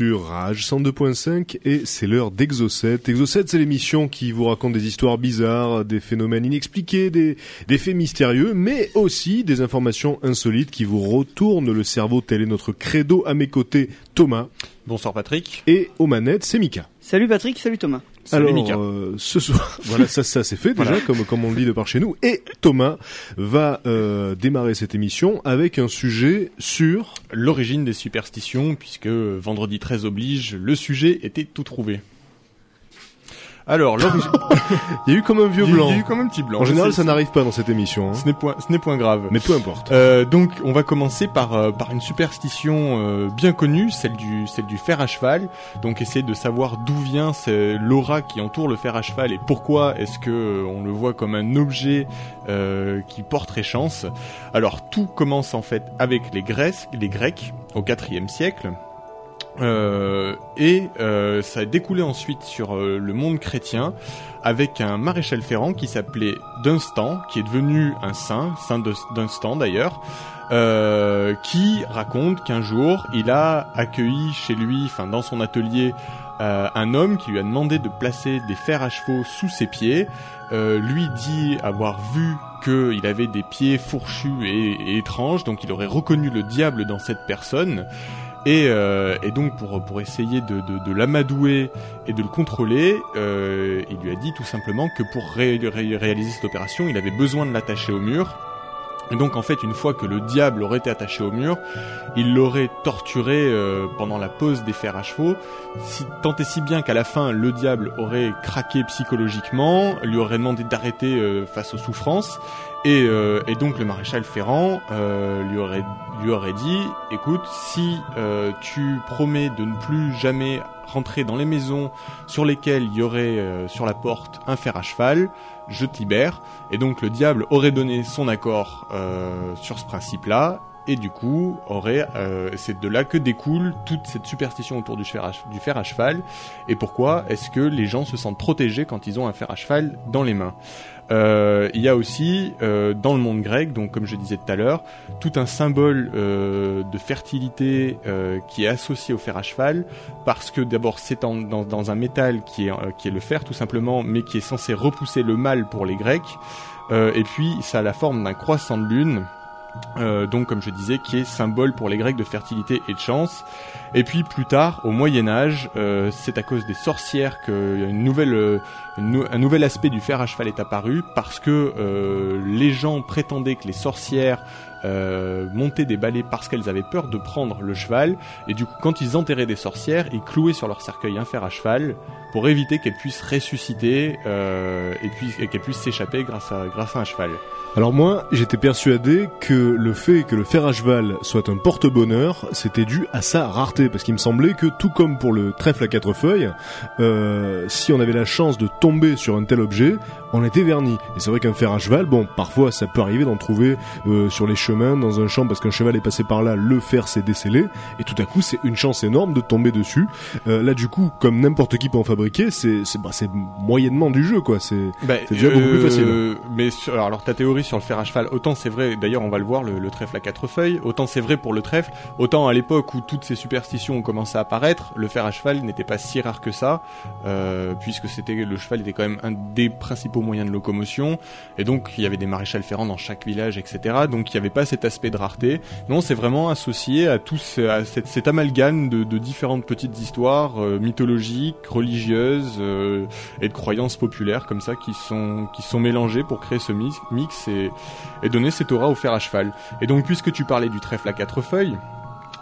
sur Rage 102.5 et c'est l'heure d'Exocet. Exocet, c'est l'émission qui vous raconte des histoires bizarres, des phénomènes inexpliqués, des, des faits mystérieux, mais aussi des informations insolites qui vous retournent le cerveau. Tel est notre credo à mes côtés, Thomas. Bonsoir Patrick. Et aux manettes, c'est Mika. Salut Patrick, salut Thomas. Salut Alors, Mika. euh, ce soir, voilà, ça, ça c'est fait déjà, comme, comme on le dit de par chez nous. Et Thomas va euh, démarrer cette émission avec un sujet sur... L'origine des superstitions, puisque vendredi 13 oblige, le sujet était tout trouvé. Alors, l'origine... Il y a eu comme un vieux blanc. Il y a eu même un petit blanc. En général, ça n'arrive pas dans cette émission. hein. Ce n'est point, ce n'est point grave. Mais peu importe. Euh, donc, on va commencer par euh, par une superstition euh, bien connue, celle du celle du fer à cheval. Donc, essayer de savoir d'où vient ce- l'aura qui entoure le fer à cheval et pourquoi est-ce que euh, on le voit comme un objet euh, qui porterait chance. Alors, tout commence en fait avec les Grecs, les Grecs au IVe siècle. Euh, et euh, ça a découlé ensuite sur euh, le monde chrétien avec un maréchal ferrant qui s'appelait Dunstan, qui est devenu un saint, saint Dunstan d'ailleurs, qui raconte qu'un jour il a accueilli chez lui, enfin dans son atelier, un homme qui lui a demandé de placer des fers à chevaux sous ses pieds. Lui dit avoir vu qu'il avait des pieds fourchus et étranges, donc il aurait reconnu le diable dans cette personne. Et, euh, et donc pour, pour essayer de, de, de l'amadouer et de le contrôler, euh, il lui a dit tout simplement que pour ré- ré- réaliser cette opération, il avait besoin de l'attacher au mur. Et donc en fait, une fois que le diable aurait été attaché au mur, il l'aurait torturé euh, pendant la pause des fers à chevaux, si, tant et si bien qu'à la fin, le diable aurait craqué psychologiquement, lui aurait demandé d'arrêter euh, face aux souffrances, et, euh, et donc le maréchal Ferrand euh, lui, aurait, lui aurait dit, écoute, si euh, tu promets de ne plus jamais rentrer dans les maisons sur lesquelles il y aurait sur la porte un fer à cheval, je te libère. Et donc le diable aurait donné son accord sur ce principe-là, et du coup aurait, c'est de là que découle toute cette superstition autour du fer à cheval. Et pourquoi est-ce que les gens se sentent protégés quand ils ont un fer à cheval dans les mains? Euh, Il y a aussi euh, dans le monde grec, donc comme je disais tout à l'heure, tout un symbole euh, de fertilité qui est associé au fer à cheval, parce que d'abord c'est dans, un métal qui est, qui est le fer tout simplement, mais qui est censé repousser le mal pour les Grecs. Et puis ça a la forme d'un croissant de lune, euh, donc comme je disais, qui est symbole pour les Grecs de fertilité et de chance. Et puis plus tard, au Moyen Âge, euh, c'est à cause des sorcières que une nouvelle, euh, un nouvel aspect du fer à cheval est apparu, parce que euh, les gens prétendaient que les sorcières euh, montaient des balais parce qu'elles avaient peur de prendre le cheval, et du coup quand ils enterraient des sorcières, ils clouaient sur leur cercueil un fer à cheval pour éviter qu'elles puissent ressusciter euh, et puis et qu'elles puissent s'échapper grâce à grâce à un cheval. Alors moi, j'étais persuadé que le fait que le fer à cheval soit un porte-bonheur, c'était dû à sa rareté, parce qu'il me semblait que tout comme pour le trèfle à quatre feuilles, euh, si on avait la chance de tomber sur un tel objet, on était verni. Et c'est vrai qu'un fer à cheval, bon, parfois ça peut arriver d'en trouver euh, sur les chemins, dans un champ, parce qu'un cheval est passé par là, le fer s'est décellé, et tout à coup c'est une chance énorme de tomber dessus. Euh, là du coup, comme n'importe qui peut en fabriquer, c'est c'est bah, c'est moyennement du jeu, quoi. C'est Bah, déjà beaucoup plus facile. euh, Mais sur, alors ta théorie sur le fer à cheval, autant c'est vrai, d'ailleurs on va le voir, le, le trèfle à quatre feuilles, autant c'est vrai pour le trèfle, autant à l'époque où toutes ces superstitions ont commencé à apparaître, le fer à cheval n'était pas si rare que ça, euh, puisque c'était le cheval était quand même un des principaux moyens de locomotion, et donc il y avait des maréchals ferrants dans chaque village, etc. Donc il n'y avait pas cet aspect de rareté. Non, c'est vraiment associé à tout ce- à cette, cet amalgame de, de différentes petites histoires euh, mythologiques, religieuses euh, et de croyances populaires comme ça qui sont qui sont mélangées pour créer ce mix, et, et donner cette aura au fer à cheval. Et donc puisque tu parlais du trèfle à quatre feuilles,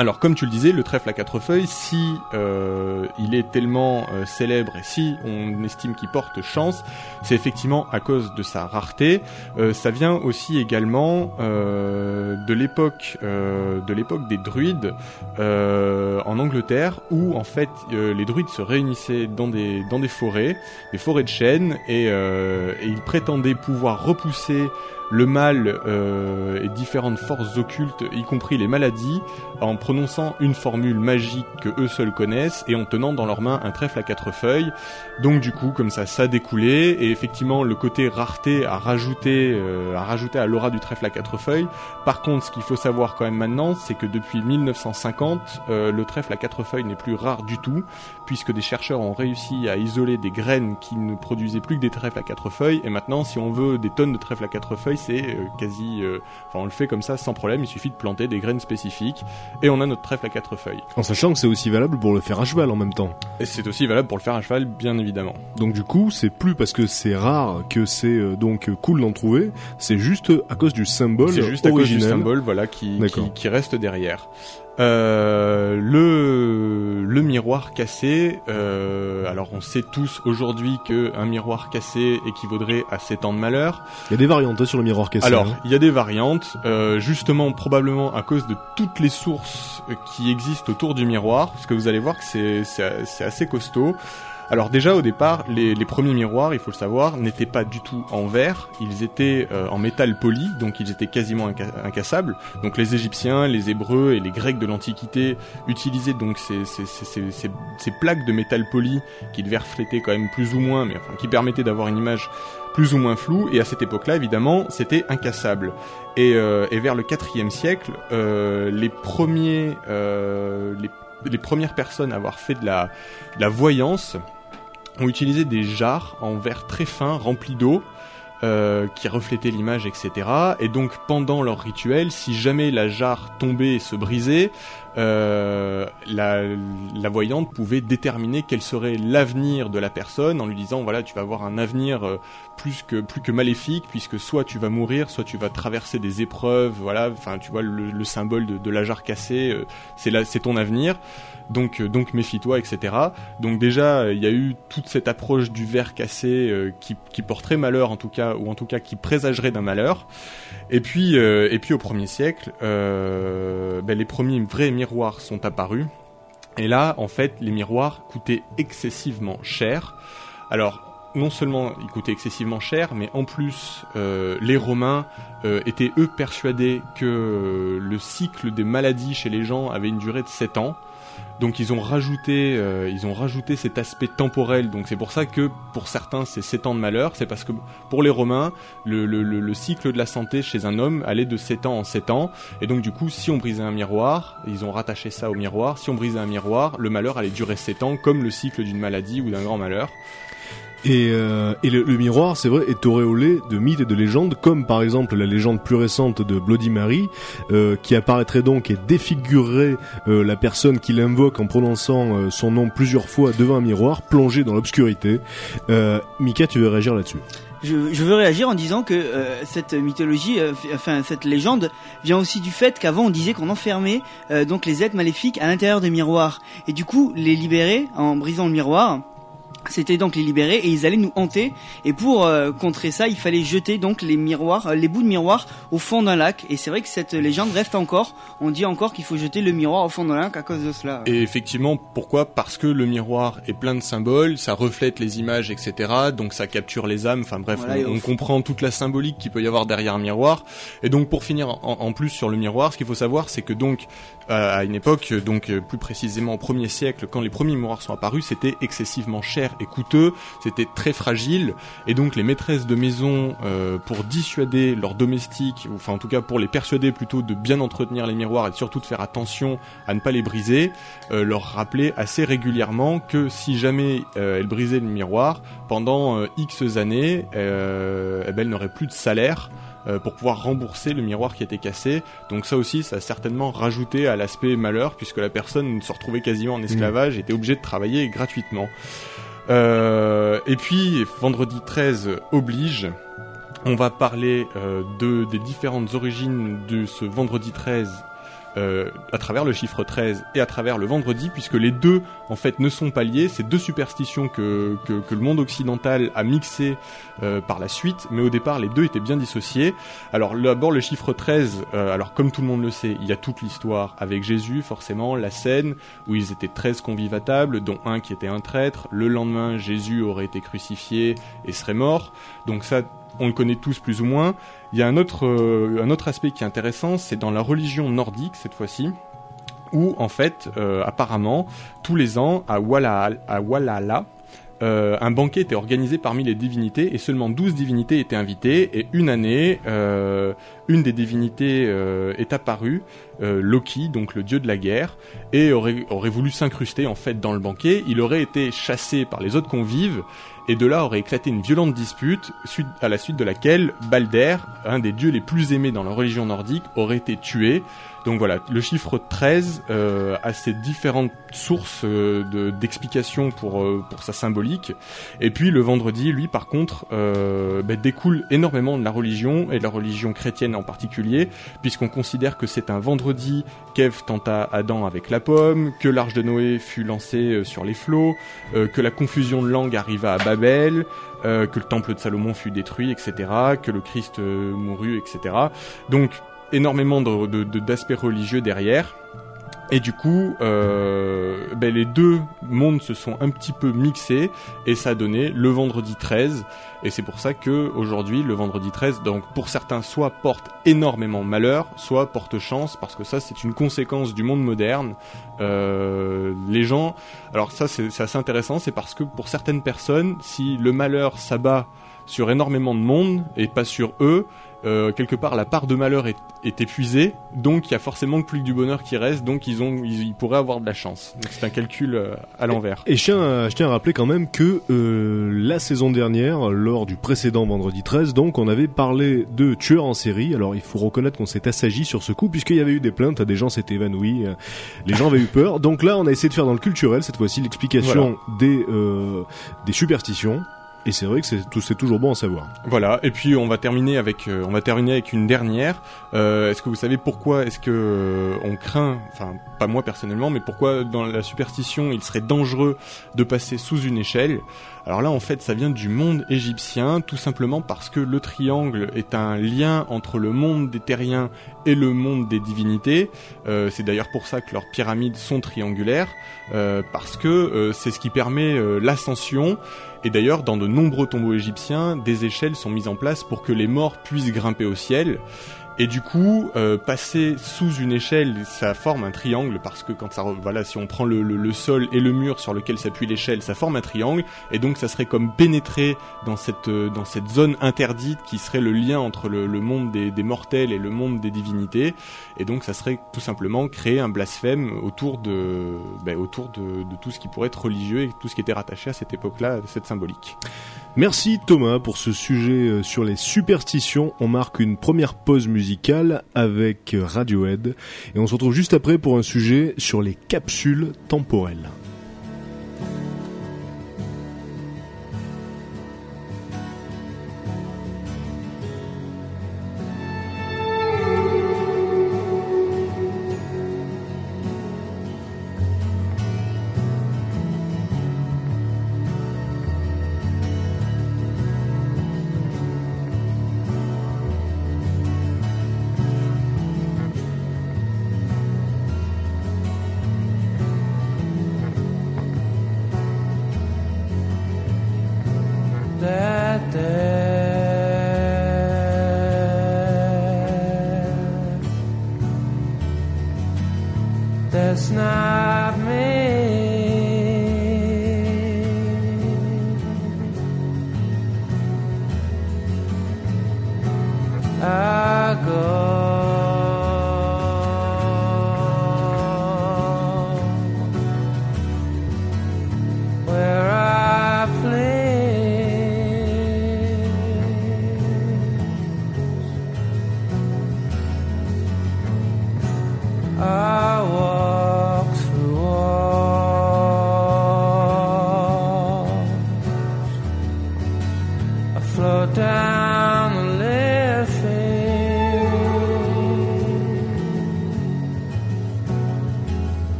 Alors comme tu le disais, le trèfle à quatre feuilles, si euh, il est tellement euh, célèbre et si on estime qu'il porte chance, c'est effectivement à cause de sa rareté. Euh, ça vient aussi également de l'époque de l'époque des druides en Angleterre, où en fait les druides se réunissaient dans des dans des forêts, des forêts de chênes, et ils prétendaient pouvoir repousser le mal euh, et différentes forces occultes, y compris les maladies, en prononçant une formule magique que eux seuls connaissent et en tenant dans leurs mains un trèfle à quatre feuilles. Donc du coup, comme ça, ça a découlé et effectivement, le côté rareté a rajouté, euh, a rajouté à l'aura du trèfle à quatre feuilles. Par contre, ce qu'il faut savoir quand même maintenant, c'est que depuis 1950, euh, le trèfle à quatre feuilles n'est plus rare du tout, puisque des chercheurs ont réussi à isoler des graines qui ne produisaient plus que des trèfles à quatre feuilles. Et maintenant, si on veut des tonnes de trèfles à quatre feuilles, c'est euh, quasi, euh, enfin, on le fait comme ça sans problème. Il suffit de planter des graines spécifiques et on a notre trèfle à quatre feuilles. En sachant que c'est aussi valable pour le fer à cheval en même temps. Et c'est aussi valable pour le fer à cheval, bien évidemment. Donc du coup, c'est plus parce que c'est rare que c'est euh, donc cool d'en trouver, c'est juste à cause du symbole C'est juste à cause du symbole, voilà, qui, qui reste derrière. Euh, le, le miroir cassé, euh, alors on sait tous aujourd'hui que un miroir cassé équivaudrait à 7 ans de malheur. Il y a des variantes hein, sur le miroir cassé. Alors, hein. il y a des variantes, euh, justement probablement à cause de toutes les sources qui existent autour du miroir, parce que vous allez voir que c'est assez costaud. Alors déjà au départ, les, premiers miroirs, il faut le savoir, n'étaient pas du tout en verre, ils étaient euh, en métal poli, donc ils étaient quasiment inca- incassables. Donc les Égyptiens, les Hébreux et les Grecs de l'Antiquité utilisaient donc ces, plaques de métal poli qui devaient refléter quand même plus ou moins, mais enfin qui permettaient d'avoir une image plus ou moins floue. Et à cette époque-là, évidemment, c'était incassable. Et, euh, et vers le IVe siècle, euh, les premiers, euh, les, les premières personnes à avoir fait de la, de la voyance ont utilisé des jarres en verre très fin remplis d'eau. euh, qui reflétaient l'image, etc. Et donc pendant leur rituel, si jamais la jarre tombait et se brisait, euh, la, la voyante pouvait déterminer quel serait l'avenir de la personne en lui disant voilà tu vas avoir un avenir euh, plus que plus que maléfique puisque soit tu vas mourir soit tu vas traverser des épreuves voilà enfin tu vois le, le symbole de, de la jarre cassée euh, c'est là c'est ton avenir donc euh, donc méfie-toi etc donc déjà euh, il y a eu toute cette approche du verre cassé euh, qui, qui porterait malheur en tout cas ou en tout cas qui présagerait d'un malheur. Et puis et puis au premier siècle ben, les premiers vrais miroirs sont apparus. Et là en fait les miroirs coûtaient excessivement cher. Alors non seulement ils coûtaient excessivement cher, mais en plus, les Romains étaient eux persuadés que le cycle des maladies chez les gens avait une durée de 7 ans. Donc ils ont rajouté, euh, ils ont rajouté cet aspect temporel. Donc c'est pour ça que pour certains c'est 7 ans de malheur. C'est parce que pour les Romains, le, le, le, le cycle de la santé chez un homme allait de 7 ans en 7 ans. Et donc du coup, si on brisait un miroir, ils ont rattaché ça au miroir. Si on brisait un miroir, le malheur allait durer 7 ans, comme le cycle d'une maladie ou d'un grand malheur. Et, euh, et le, le miroir, c'est vrai, est auréolé de mythes et de légendes, comme par exemple la légende plus récente de Bloody Mary, euh, qui apparaîtrait donc et défigurerait euh, la personne qui l'invoque en prononçant euh, son nom plusieurs fois devant un miroir, plongé dans l'obscurité. Euh, Mika, tu veux réagir là-dessus? Je, je veux réagir en disant que euh, cette mythologie, euh, enfin cette légende, vient aussi du fait qu'avant on disait qu'on enfermait euh, donc les êtres maléfiques à l'intérieur des miroirs et du coup les libérer en brisant le miroir. C'était donc les libérer et ils allaient nous hanter et pour euh, contrer ça il fallait jeter donc les miroirs, euh, les bouts de miroir au fond d'un lac et c'est vrai que cette légende reste encore. On dit encore qu'il faut jeter le miroir au fond d'un lac à cause de cela. Et effectivement, pourquoi? Parce que le miroir est plein de symboles, ça reflète les images, etc. Donc ça capture les âmes. Enfin bref, Voilà, on, comprend toute la symbolique qu'il peut y avoir derrière un miroir. Et donc pour finir en, en plus sur le miroir, ce qu'il faut savoir, c'est que donc à une époque, donc euh, plus précisément au premier siècle, quand les premiers miroirs sont apparus, c'était excessivement cher et coûteux, c'était très fragile, et donc les maîtresses de maison, euh, pour dissuader leurs domestiques, ou enfin en tout cas pour les persuader plutôt de bien entretenir les miroirs et surtout de faire attention à ne pas les briser, euh, leur rappelaient assez régulièrement que si jamais euh, elles brisaient le miroir, pendant euh, X années, eh ben, elles n'auraient plus de salaire euh, pour pouvoir rembourser le miroir qui était cassé. Donc ça aussi, ça a certainement rajouté à l'aspect malheur, puisque la personne se retrouvait quasiment en esclavage, était obligée de travailler gratuitement. Euh, et puis, vendredi 13 oblige, on va parler euh, de, des différentes origines de ce vendredi 13 euh, à travers le chiffre 13 et à travers le vendredi, puisque les deux en fait ne sont pas liés. C'est deux superstitions que, que, le monde occidental a mixées euh, par la suite, mais au départ les deux étaient bien dissociés. Alors d'abord le chiffre 13, euh, alors comme tout le monde le sait, il y a toute l'histoire avec Jésus, forcément, la scène où ils étaient 13 convives à table, dont un qui était un traître. Le lendemain, Jésus aurait été crucifié et serait mort. Donc ça, on le connaît tous plus ou moins. Il y a un autre, euh, un autre aspect qui est intéressant, c'est dans la religion nordique cette fois-ci, où en fait, euh, apparemment, tous les ans, à Walla, euh, un banquet était organisé parmi les divinités et seulement 12 divinités étaient invitées et une année une des divinités est apparue Loki donc le dieu de la guerre et aurait, aurait voulu s'incruster en fait dans le banquet il aurait été chassé par les autres convives et de là aurait éclaté une violente dispute à la suite de laquelle Balder un des dieux les plus aimés dans la religion nordique aurait été tué donc voilà, le chiffre 13 euh, a ses différentes sources euh, d'explications pour, euh, pour sa symbolique. Et puis le vendredi, lui, par contre, euh, bah, découle énormément de la religion, et de la religion chrétienne en particulier, puisqu'on considère que c'est un vendredi qu'Ève tenta Adam avec la pomme, que l'arche de Noé fut lancée euh, sur les flots, que la confusion de langue arriva à Babel, que le temple de Salomon fut détruit, etc., que le Christ mourut, etc. Donc énormément d'aspects de, de, religieux derrière. Et du coup, euh, ben les deux mondes se sont un petit peu mixés et ça a donné le vendredi 13. Et c'est pour ça que aujourd'hui, le vendredi 13, donc pour certains, soit porte énormément malheur, soit porte chance, parce que ça, c'est une conséquence du monde moderne. Euh, les gens, alors ça, c'est assez intéressant, c'est parce que pour certaines personnes, si le malheur s'abat sur énormément de monde et pas sur eux, euh, quelque part la part de malheur est, est, épuisée, donc il y a forcément plus que du bonheur qui reste, donc ils ont ils, ils pourraient avoir de la chance. C'est un calcul euh, à l'envers. Et, et je, tiens à, je tiens à rappeler quand même que euh, la saison dernière, lors du précédent vendredi 13, donc on avait parlé de tueurs en série. Alors il faut reconnaître qu'on s'est assagi sur ce coup puisqu'il y avait eu des plaintes, des gens s'étaient évanouis, euh, les gens avaient eu peur. Donc là on a essayé de faire dans le culturel cette fois-ci l'explication voilà. des euh, des superstitions. Et c'est vrai que c'est toujours bon à savoir. Voilà. Et puis on va terminer avec euh, on va terminer avec une dernière. Euh, est-ce que vous savez pourquoi est-ce que euh, on craint, enfin pas moi personnellement, mais pourquoi dans la superstition il serait dangereux de passer sous une échelle? Alors là, en fait, ça vient du monde égyptien, tout simplement parce que le triangle est un lien entre le monde des terriens et le monde des divinités. Euh, c'est d'ailleurs pour ça que leurs pyramides sont triangulaires, euh, parce que euh, c'est ce qui permet l'ascension. Et d'ailleurs, dans de nombreux tombeaux égyptiens, des échelles sont mises en place pour que les morts puissent grimper au ciel. Et du coup, euh, passer sous une échelle, ça forme un triangle parce que quand ça, voilà, si on prend le, le, le sol et le mur sur lequel s'appuie l'échelle, ça forme un triangle. Et donc, ça serait comme pénétrer dans cette dans cette zone interdite qui serait le lien entre le, le monde des, des, mortels et le monde des divinités. Et donc, ça serait tout simplement créer un blasphème autour de ben, autour de, de tout ce qui pourrait être religieux et tout ce qui était rattaché à cette époque-là, cette symbolique. Merci Thomas pour ce sujet sur les superstitions. On marque une première pause musicale avec Radiohead et on se retrouve juste après pour un sujet sur les capsules temporelles.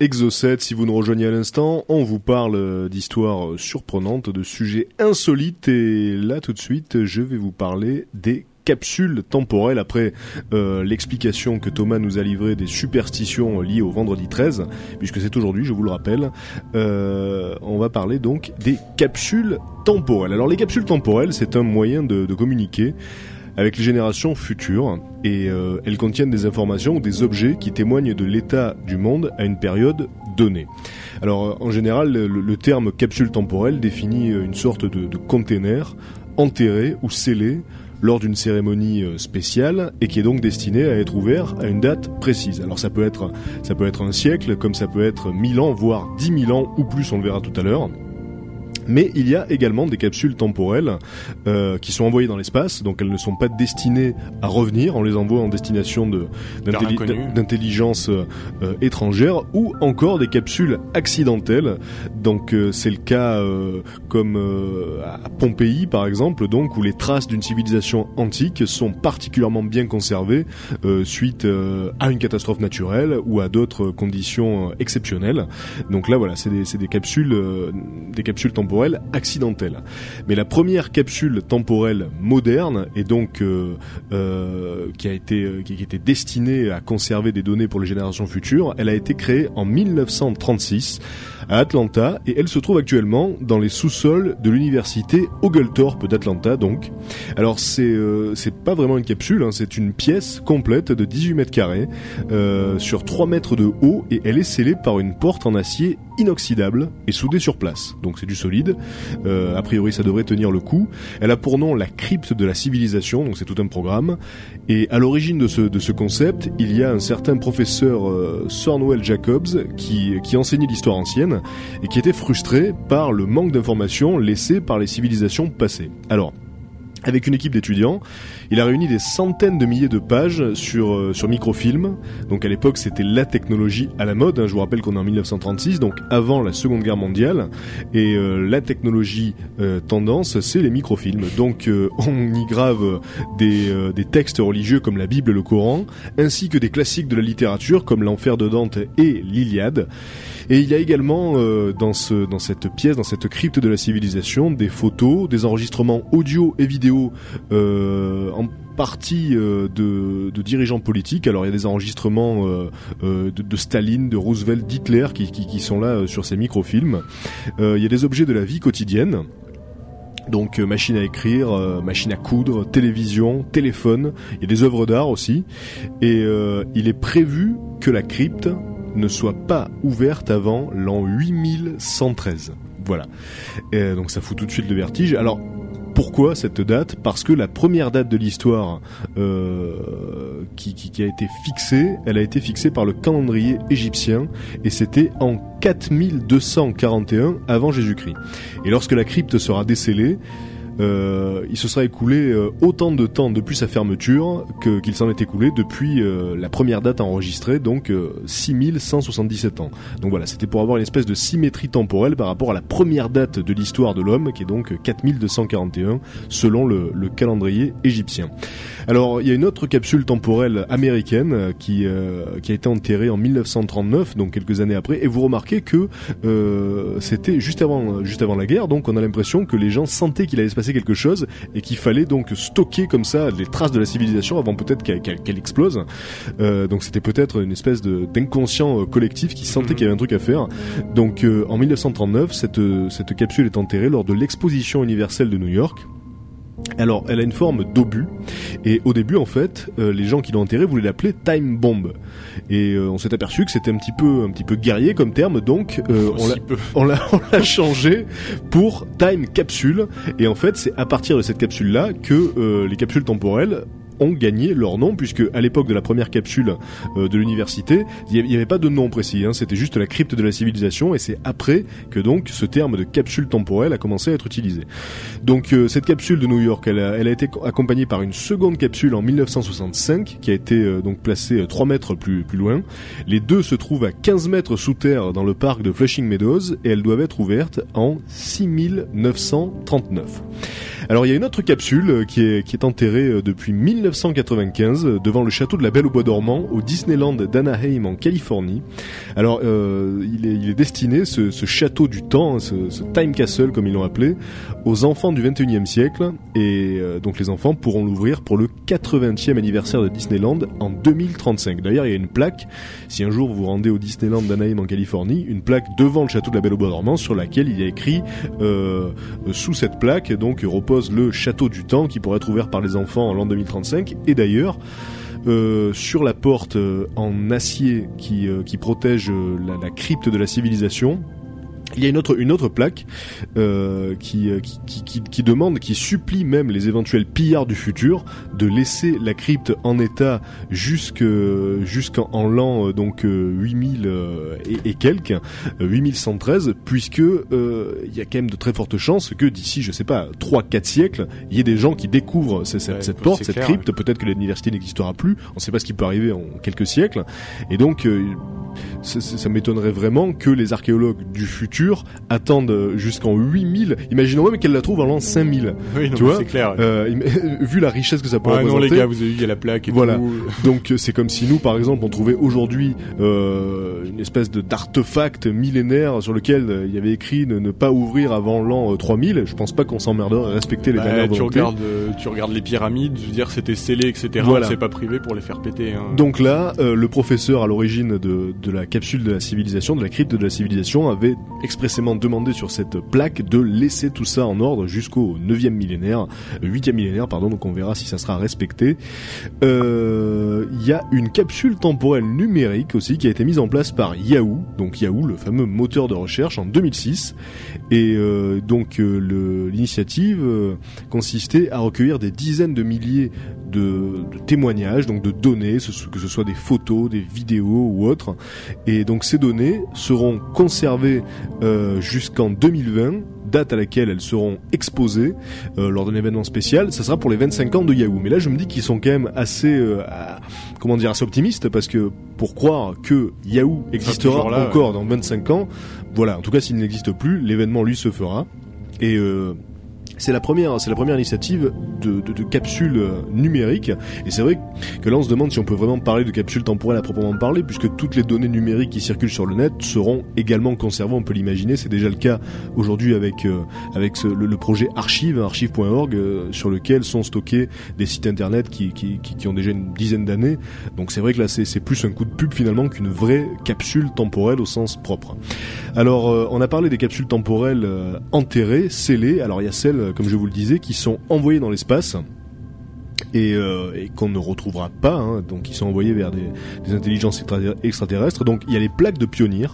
Exocet, si vous nous rejoignez à l'instant, on vous parle d'histoires surprenantes, de sujets insolites, et là tout de suite, je vais vous parler des capsules temporelles après euh, l'explication que Thomas nous a livrée des superstitions liées au vendredi 13, puisque c'est aujourd'hui, je vous le rappelle. Euh, on va parler donc des capsules temporelles. Alors les capsules temporelles, c'est un moyen de communiquer avec les générations futures et euh, elles contiennent des informations ou des objets qui témoignent de l'état du monde à une période donnée. Alors euh, en général, le, terme capsule temporelle définit euh, une sorte de, de container enterré ou scellé lors d'une cérémonie spéciale et qui est donc destiné à être ouvert à une date précise. Alors ça peut être ça peut être un siècle, comme ça peut être mille ans, voire dix mille ans ou plus, on le verra tout à l'heure. Mais il y a également des capsules temporelles euh, qui sont envoyées dans l'espace, donc elles ne sont pas destinées à revenir, on les envoie en destination d'intelligence euh, euh, étrangère, ou encore des capsules accidentelles. Donc euh, c'est le cas comme à Pompéi par exemple, donc où les traces d'une civilisation antique sont particulièrement bien conservées suite à une catastrophe naturelle ou à d'autres conditions exceptionnelles. Donc là voilà, c'est des, capsules, des capsules temporelles accidentelles. Mais la première capsule temporelle moderne et donc euh, euh, qui a été euh, qui était destinée à conserver des données pour les générations futures, elle a été créée en 1936 à Atlanta et elle se trouve actuellement dans les sous-sols de l'université Oglethorpe d'Atlanta donc. Alors c'est euh, c'est pas vraiment une capsule, hein, c'est une pièce complète de 18 mètres carrés euh, sur 3 mètres de haut et elle est scellée par une porte en acier inoxydable et soudée sur place. Donc c'est du solide. Euh, a priori ça devrait tenir le coup. Elle a pour nom la crypte de la civilisation, donc c'est tout un programme. Et à l'origine de ce, de ce concept, il y a un certain professeur euh, Sornwell Jacobs qui, qui enseignait l'histoire ancienne et qui était frustré par le manque d'informations laissées par les civilisations passées. Alors, avec une équipe d'étudiants, il a réuni des centaines de milliers de pages sur, euh, sur microfilm. Donc à l'époque, c'était la technologie à la mode. hein. Je vous rappelle qu'on est en 1936, donc avant la Seconde Guerre mondiale. Et euh, la technologie euh, tendance, c'est les microfilms. Donc euh, on y grave des, des textes religieux comme la Bible le Coran, ainsi que des classiques de la littérature comme l'Enfer de Dante et l'Iliade. Et il y a également euh, dans, ce, dans cette pièce, dans cette crypte de la civilisation, des photos, des enregistrements audio et vidéo euh, en partie euh, de, de dirigeants politiques. Alors il y a des enregistrements euh, euh, de, de Staline, de Roosevelt, d'Hitler qui, qui, qui sont là sur ces microfilms. Il y a des objets de la vie quotidienne. Donc machine à écrire, euh, machine à coudre, télévision, téléphone, il y a des œuvres d'art aussi. Et euh, il est prévu que la crypte ne soit pas ouverte avant l'an 8113. Voilà. Donc ça fout tout de suite le vertige. Alors pourquoi cette date? Parce que la première date de l'histoire euh, qui, qui- qui a été fixée, elle a été fixée par le calendrier égyptien et c'était en 4241 avant Jésus-Christ. Et lorsque la crypte sera décellée, euh, il se sera écoulé euh, autant de temps depuis sa fermeture que qu'il s'en est écoulé depuis euh, la première date enregistrée, donc euh, 6177 ans. Donc voilà, c'était pour avoir une espèce de symétrie temporelle par rapport à la première date de l'histoire de l'homme, qui est donc 4241 selon le, le calendrier égyptien. Alors il y a une autre capsule temporelle américaine euh, qui euh, qui a été enterrée en 1939, donc quelques années après, et vous remarquez que c'était juste avant juste avant la guerre, donc on a l'impression que les gens sentaient qu'il allait se passer quelque chose et qu'il fallait donc stocker comme ça les traces de la civilisation avant peut-être qu'elle explose. Euh, donc c'était peut-être une espèce d'inconscient euh, collectif qui sentait qu'il y avait un truc à faire. Donc euh, en 1939, cette cette capsule est enterrée lors de l'exposition universelle de New York. Alors, elle a une forme d'obus, et au début, en fait, euh, les gens qui l'ont enterrée voulaient l'appeler Time Bomb. Et euh, on s'est aperçu que c'était un petit peu, un petit peu guerrier comme terme, donc euh, on l'a on changé pour time capsule. Et en fait c'est à partir de cette capsule là que les capsules temporelles ont gagné leur nom puisque à l'époque de la première capsule euh, de l'université il n'y avait pas de nom précis hein, c'était juste la crypte de la civilisation et c'est après que donc ce terme de capsule temporelle a commencé à être utilisé. Donc euh, cette capsule de New York elle a, elle a été co- accompagnée par une seconde capsule en 1965 qui a été euh, donc placée euh, 3 mètres plus, plus loin. Les deux se trouvent à 15 mètres sous terre dans le parc de Flushing Meadows et elles doivent être ouvertes en 6939. Alors il y a une autre capsule euh, qui est, qui est enterrée euh, depuis 1995 euh, devant le château de la Belle au Bois dormant au Disneyland d'Anaheim en Californie. Alors euh, il, est, destiné, ce, château du temps, hein, ce, Time Castle comme ils l'ont appelé, aux enfants du 21e siècle et euh, donc les enfants pourront l'ouvrir pour le 80e anniversaire de Disneyland en 2035. D'ailleurs il y a une plaque, si un jour vous rendez au Disneyland d'Anaheim en Californie, une plaque devant le château de la Belle au Bois dormant sur laquelle il y a écrit sous cette plaque donc repose le château du temps qui pourrait être ouvert par les enfants en l'an 2035 et d'ailleurs euh, sur la porte euh, en acier qui, euh, protège la crypte de la civilisation Il y a une autre, une autre plaque euh, qui, euh, qui, qui, qui, qui demande, qui supplie même les éventuels pillards du futur de laisser la crypte en état jusque jusqu'en en l'an euh, donc euh, 8000 euh, et, et quelques, euh, 8113, puisque euh, il y a quand même de très fortes chances que d'ici, je sais pas, 3-4 siècles, il y ait des gens qui découvrent ce- cette, Ouais, cette porte, cette clair, crypte. Peut-être que l'université n'existera plus. On ne sait pas ce qui peut arriver en quelques siècles. Et donc euh, ça- ça m'étonnerait vraiment que les archéologues du futur attendent jusqu'en 8000. Imaginons même qu'elle la trouve en l'an 5000. Oui, non, Tu vois, c'est clair. Euh, vu la richesse que ça peut Ouais, non, représenter. les gars, vous avez vu, il y a la plaque et Voilà. tout. Donc euh, c'est comme si nous, par exemple, on trouvait aujourd'hui euh, une espèce de d'artefact millénaire sur lequel euh, il y avait écrit ne, ne pas ouvrir avant l'an euh, 3000. Je pense pas qu'on s'emmerderait à respecter les Bah, dernières tu volontés. regardes, tu regardes les pyramides, je veux dire, c'était scellé, etc. Voilà. C'est pas privé pour les faire péter. Hein. Donc là, le professeur à l'origine de, de la capsule de la civilisation, de la crypte de la civilisation, avait expressément demandé sur cette plaque de laisser tout ça en ordre jusqu'au 9e millénaire, 8e millénaire, pardon, donc on verra si ça sera respecté. Euh, Il y a une capsule temporelle numérique aussi qui a été mise en place par Yahoo, donc Yahoo, le fameux moteur de recherche en 2006. Et euh, donc euh, l'initiative consistait à recueillir des dizaines de milliers de, de témoignages, donc de données, que ce soit des photos, des vidéos ou autres. Et donc ces données seront conservées euh, jusqu'en 2020, date à laquelle elles seront exposées euh, lors d'un événement spécial. Ça sera pour les 25 ans de Yahoo. Mais là, je me dis qu'ils sont quand même assez, euh, comment dire, assez optimistes parce que pour croire que Yahoo existera là, encore dans 25 ans, voilà. En tout cas, s'il n'existe plus, l'événement lui se fera. Et euh, c'est la première, c'est la première initiative de, de, de capsule euh, numérique. Et c'est vrai que là, on se demande si on peut vraiment parler de capsule temporelle à proprement parler, puisque toutes les données numériques qui circulent sur le net seront également conservées. On peut l'imaginer. C'est déjà le cas aujourd'hui avec euh, avec ce- le, projet Archive, archive.org, euh, sur lequel sont stockés des sites internet qui, qui, qui, ont déjà une dizaine d'années. Donc c'est vrai que là, c'est c'est plus un coup de pub finalement qu'une vraie capsule temporelle au sens propre. Alors, euh, on a parlé des capsules temporelles euh, enterrées, scellées. Alors, il y a celles, euh, comme je vous le disais, qui sont envoyées dans l'espace et, euh, qu'on ne retrouvera pas, hein, donc qui sont envoyées vers des, intelligences extra- extraterrestres. Donc, il y a les plaques de pionniers,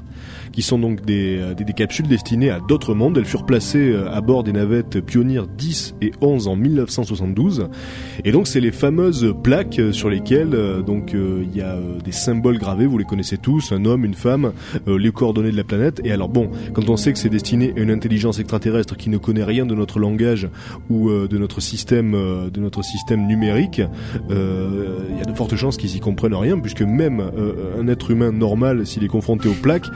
qui sont donc des, euh, des, des capsules destinées à d'autres mondes. Elles furent placées euh, à bord des navettes Pioneer 10 et 11 en 1972. Et donc, c'est les fameuses plaques euh, sur lesquelles donc il y a des symboles gravés. Vous les connaissez tous, un homme, une femme, les coordonnées de la planète. Et alors bon, quand on sait que c'est destiné à une intelligence extraterrestre qui ne connaît rien de notre langage ou de notre système, de notre système numérique, euh, il y a de fortes chances qu'ils y comprennent rien, puisque même un être humain normal, s'il est confronté aux plaques,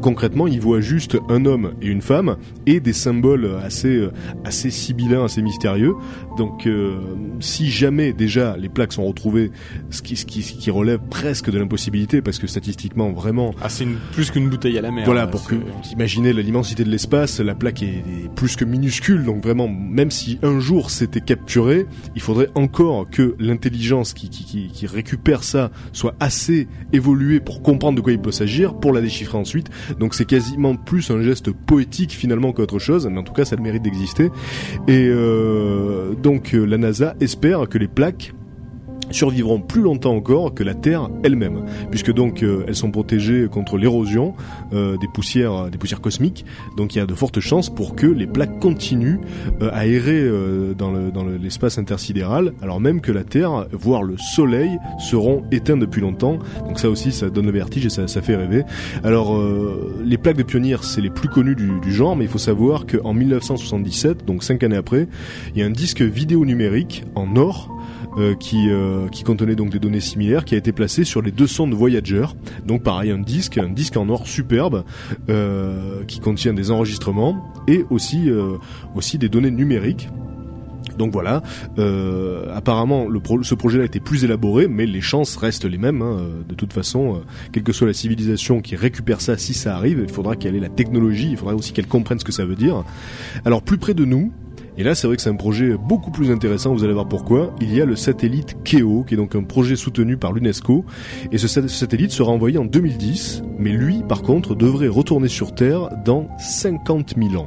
concrètement, il voit juste un homme et une femme et des symboles assez, euh, assez sibyllins, assez mystérieux? Donc, euh, si jamais déjà les plaques sont retrouvées, ce qui, ce qui, ce qui relève presque de l'impossibilité, parce que statistiquement, vraiment, Ah, c'est plus qu'une bouteille à la mer. voilà, là, pour que imaginez l'immensité de l'espace, la plaque est, est plus que minuscule, donc vraiment, même si un jour c'était capturé, il faudrait encore que l'intelligence qui, qui, qui, qui récupère ça soit assez évoluée pour comprendre de quoi il peut s'agir, pour la déchiffrer ensuite. Donc c'est quasiment plus un geste poétique finalement qu'autre chose, mais en tout cas ça le mérite d'exister. Et euh, donc euh, la NASA espère que les plaques survivront plus longtemps encore que la Terre elle-même, puisque donc euh, elles sont protégées contre l'érosion euh, des poussières, des poussières cosmiques. Donc il y a de fortes chances pour que les plaques continuent euh, à errer dans dans le- l'espace intersidéral, alors même que la Terre, voire le Soleil, seront éteints depuis longtemps. Donc ça aussi, ça donne le vertige et ça, fait rêver. Alors les plaques de pionniers, c'est les plus connues du, du genre, mais il faut savoir qu'en 1977, donc cinq années après, il y a un disque vidéo numérique en or euh, qui, euh, qui contenait donc des données similaires, qui a été placé sur les deux sondes Voyager. Donc pareil, un disque, un disque en or superbe, euh, qui contient des enregistrements et aussi, aussi des données numériques. Donc voilà, apparemment ce projet-là était plus élaboré, mais les chances restent les mêmes. hein, de toute façon, quelle que soit la civilisation qui récupère ça, si ça arrive, il faudra qu'elle ait la technologie, il faudra aussi qu'elle comprenne ce que ça veut dire. Alors plus près de nous, et là, c'est vrai que c'est un projet beaucoup plus intéressant, vous allez voir pourquoi. Il y a le satellite Keo, qui est donc un projet soutenu par l'UNESCO. Et ce sat- satellite sera envoyé en 2010, mais lui, par contre, devrait retourner sur Terre dans 50 000 ans.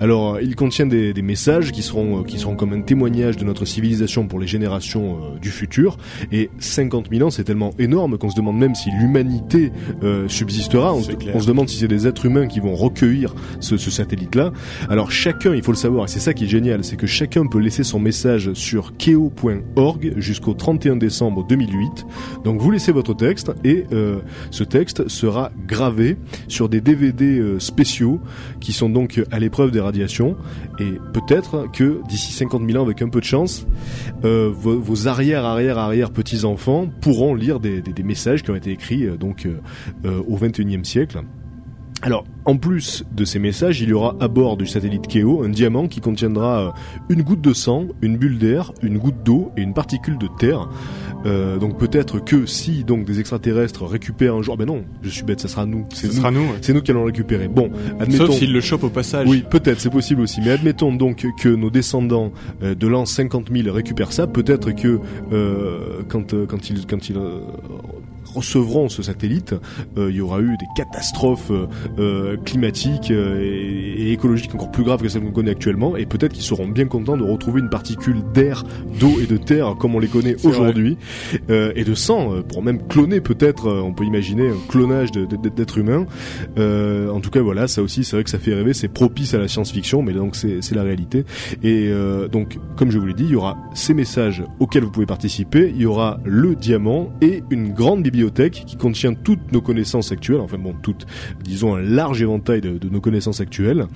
Alors, il contient des, des messages qui seront, euh, qui seront comme un témoignage de notre civilisation pour les générations euh, du futur. Et 50 000 ans, c'est tellement énorme qu'on se demande même si l'humanité euh, subsistera. On, on se demande si c'est des êtres humains qui vont recueillir ce, ce satellite-là. Alors, chacun, il faut le savoir, et c'est ça qui est génial, c'est que chacun peut laisser son message sur keo.org jusqu'au 31 décembre 2008. Donc, vous laissez votre texte et euh, ce texte sera gravé sur des DVD euh, spéciaux qui sont donc à l'épreuve des radiations et peut-être que d'ici 50 000 ans avec un peu de chance euh, vos, arrière arrière arrière petits enfants pourront lire des, messages qui ont été écrits euh, donc euh, au 21e siècle alors, en plus de ces messages, il y aura à bord du satellite Keo un diamant qui contiendra une goutte de sang, une bulle d'air, une goutte d'eau et une particule de terre. Euh, donc peut-être que si donc des extraterrestres récupèrent un jour, ben non, je suis bête, ça sera nous, c'est Ce nous, sera nous. ouais. c'est nous qui allons récupérer. Bon, admettons. Sauf s'ils le chopent au passage. Oui, peut-être, c'est possible aussi. Mais admettons donc que nos descendants euh, de l'an 50 000 récupèrent ça. Peut-être que euh, quand euh, quand ils quand ils euh, recevront ce satellite, euh, il y aura eu des catastrophes euh, climatiques euh, et, et écologiques encore plus graves que celles qu'on connaît actuellement. Et peut-être qu'ils seront bien contents de retrouver une particule d'air, d'eau et de terre comme on les connaît aujourd'hui, euh, et de sang euh, pour même cloner peut-être. euh, on peut imaginer un clonage d'êtres humains. Euh, en tout cas, voilà, ça aussi, c'est vrai que ça fait rêver, c'est propice à la science-fiction, mais donc c'est c'est la réalité. Et euh, donc, comme je vous l'ai dit, il y aura ces messages auxquels vous pouvez participer, il y aura le diamant et une grande bibliothèque qui contient toutes nos connaissances actuelles, enfin bon, toutes, disons un large éventail de, de nos connaissances actuelles.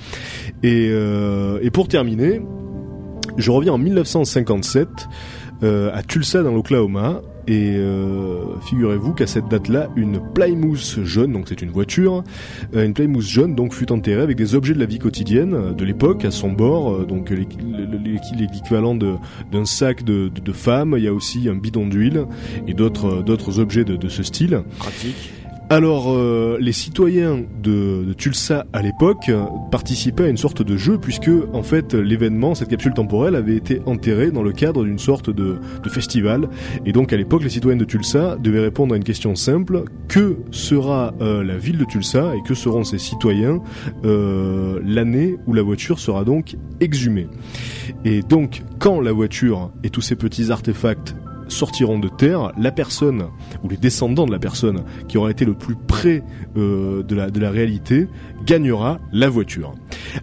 Et, euh, et pour terminer, je reviens en 1957 euh, à Tulsa dans l'Oklahoma. Et euh, figurez-vous qu'à cette date-là, une Plymouth jaune, donc c'est une voiture, euh, une Plymouth jaune donc fut enterrée avec des objets de la vie quotidienne euh, de l'époque à son bord, euh, donc l'équ- l'équ- l'équivalent d'un sac de, de. Il y a aussi un bidon d'huile et d'autres d'autres objets de, de ce style. Alors, euh, les citoyens de, Tulsa à l'époque participaient à une sorte de jeu puisque, en fait, l'événement, cette capsule temporelle, avait été enterrée dans le cadre d'une sorte de, festival. Et donc, à l'époque, les citoyens de Tulsa devaient répondre à une question simple que sera euh, la ville de Tulsa et que seront ses citoyens euh, l'année où la voiture sera donc exhumée? Et donc, quand la voiture et tous ces petits artefacts sortiront de terre, la personne ou les descendants de la personne qui aura été le plus près euh, de, la, réalité gagnera la voiture.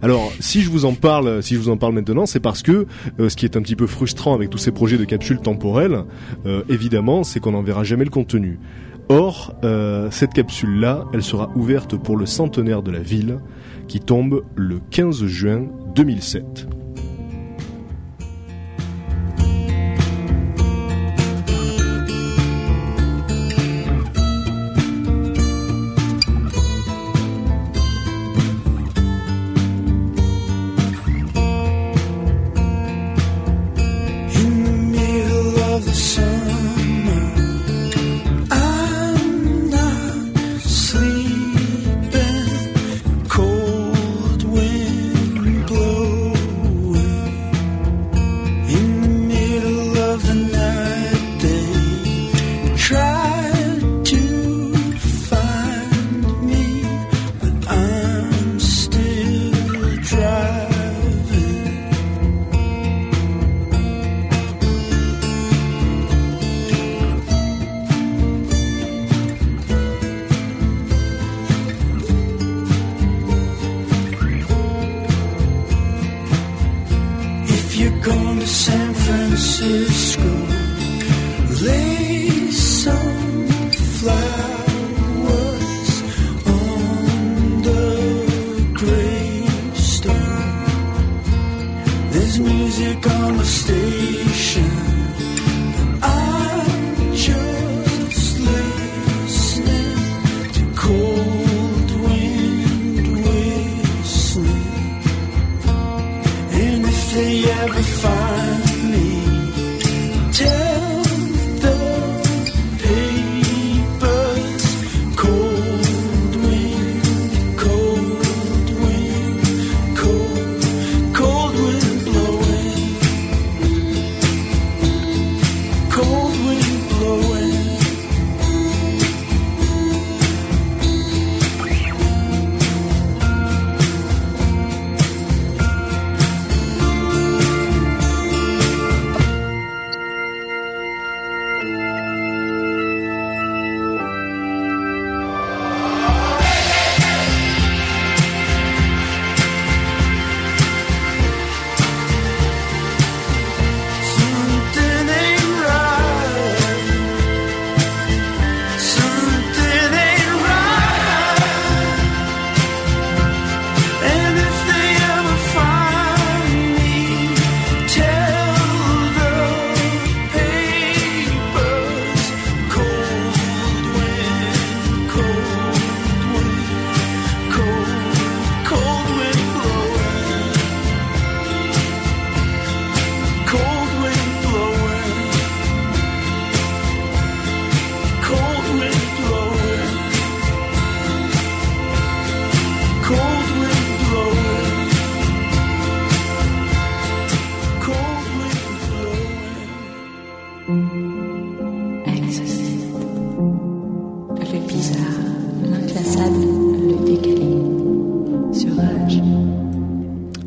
Alors, si je vous en parle, si je vous en parle maintenant, c'est parce que euh, ce qui est un petit peu frustrant avec tous ces projets de capsules temporelles, euh, évidemment, c'est qu'on n'en verra jamais le contenu. Or, cette capsule-là, elle sera ouverte pour le centenaire de la ville, qui tombe le 15 juin 2007.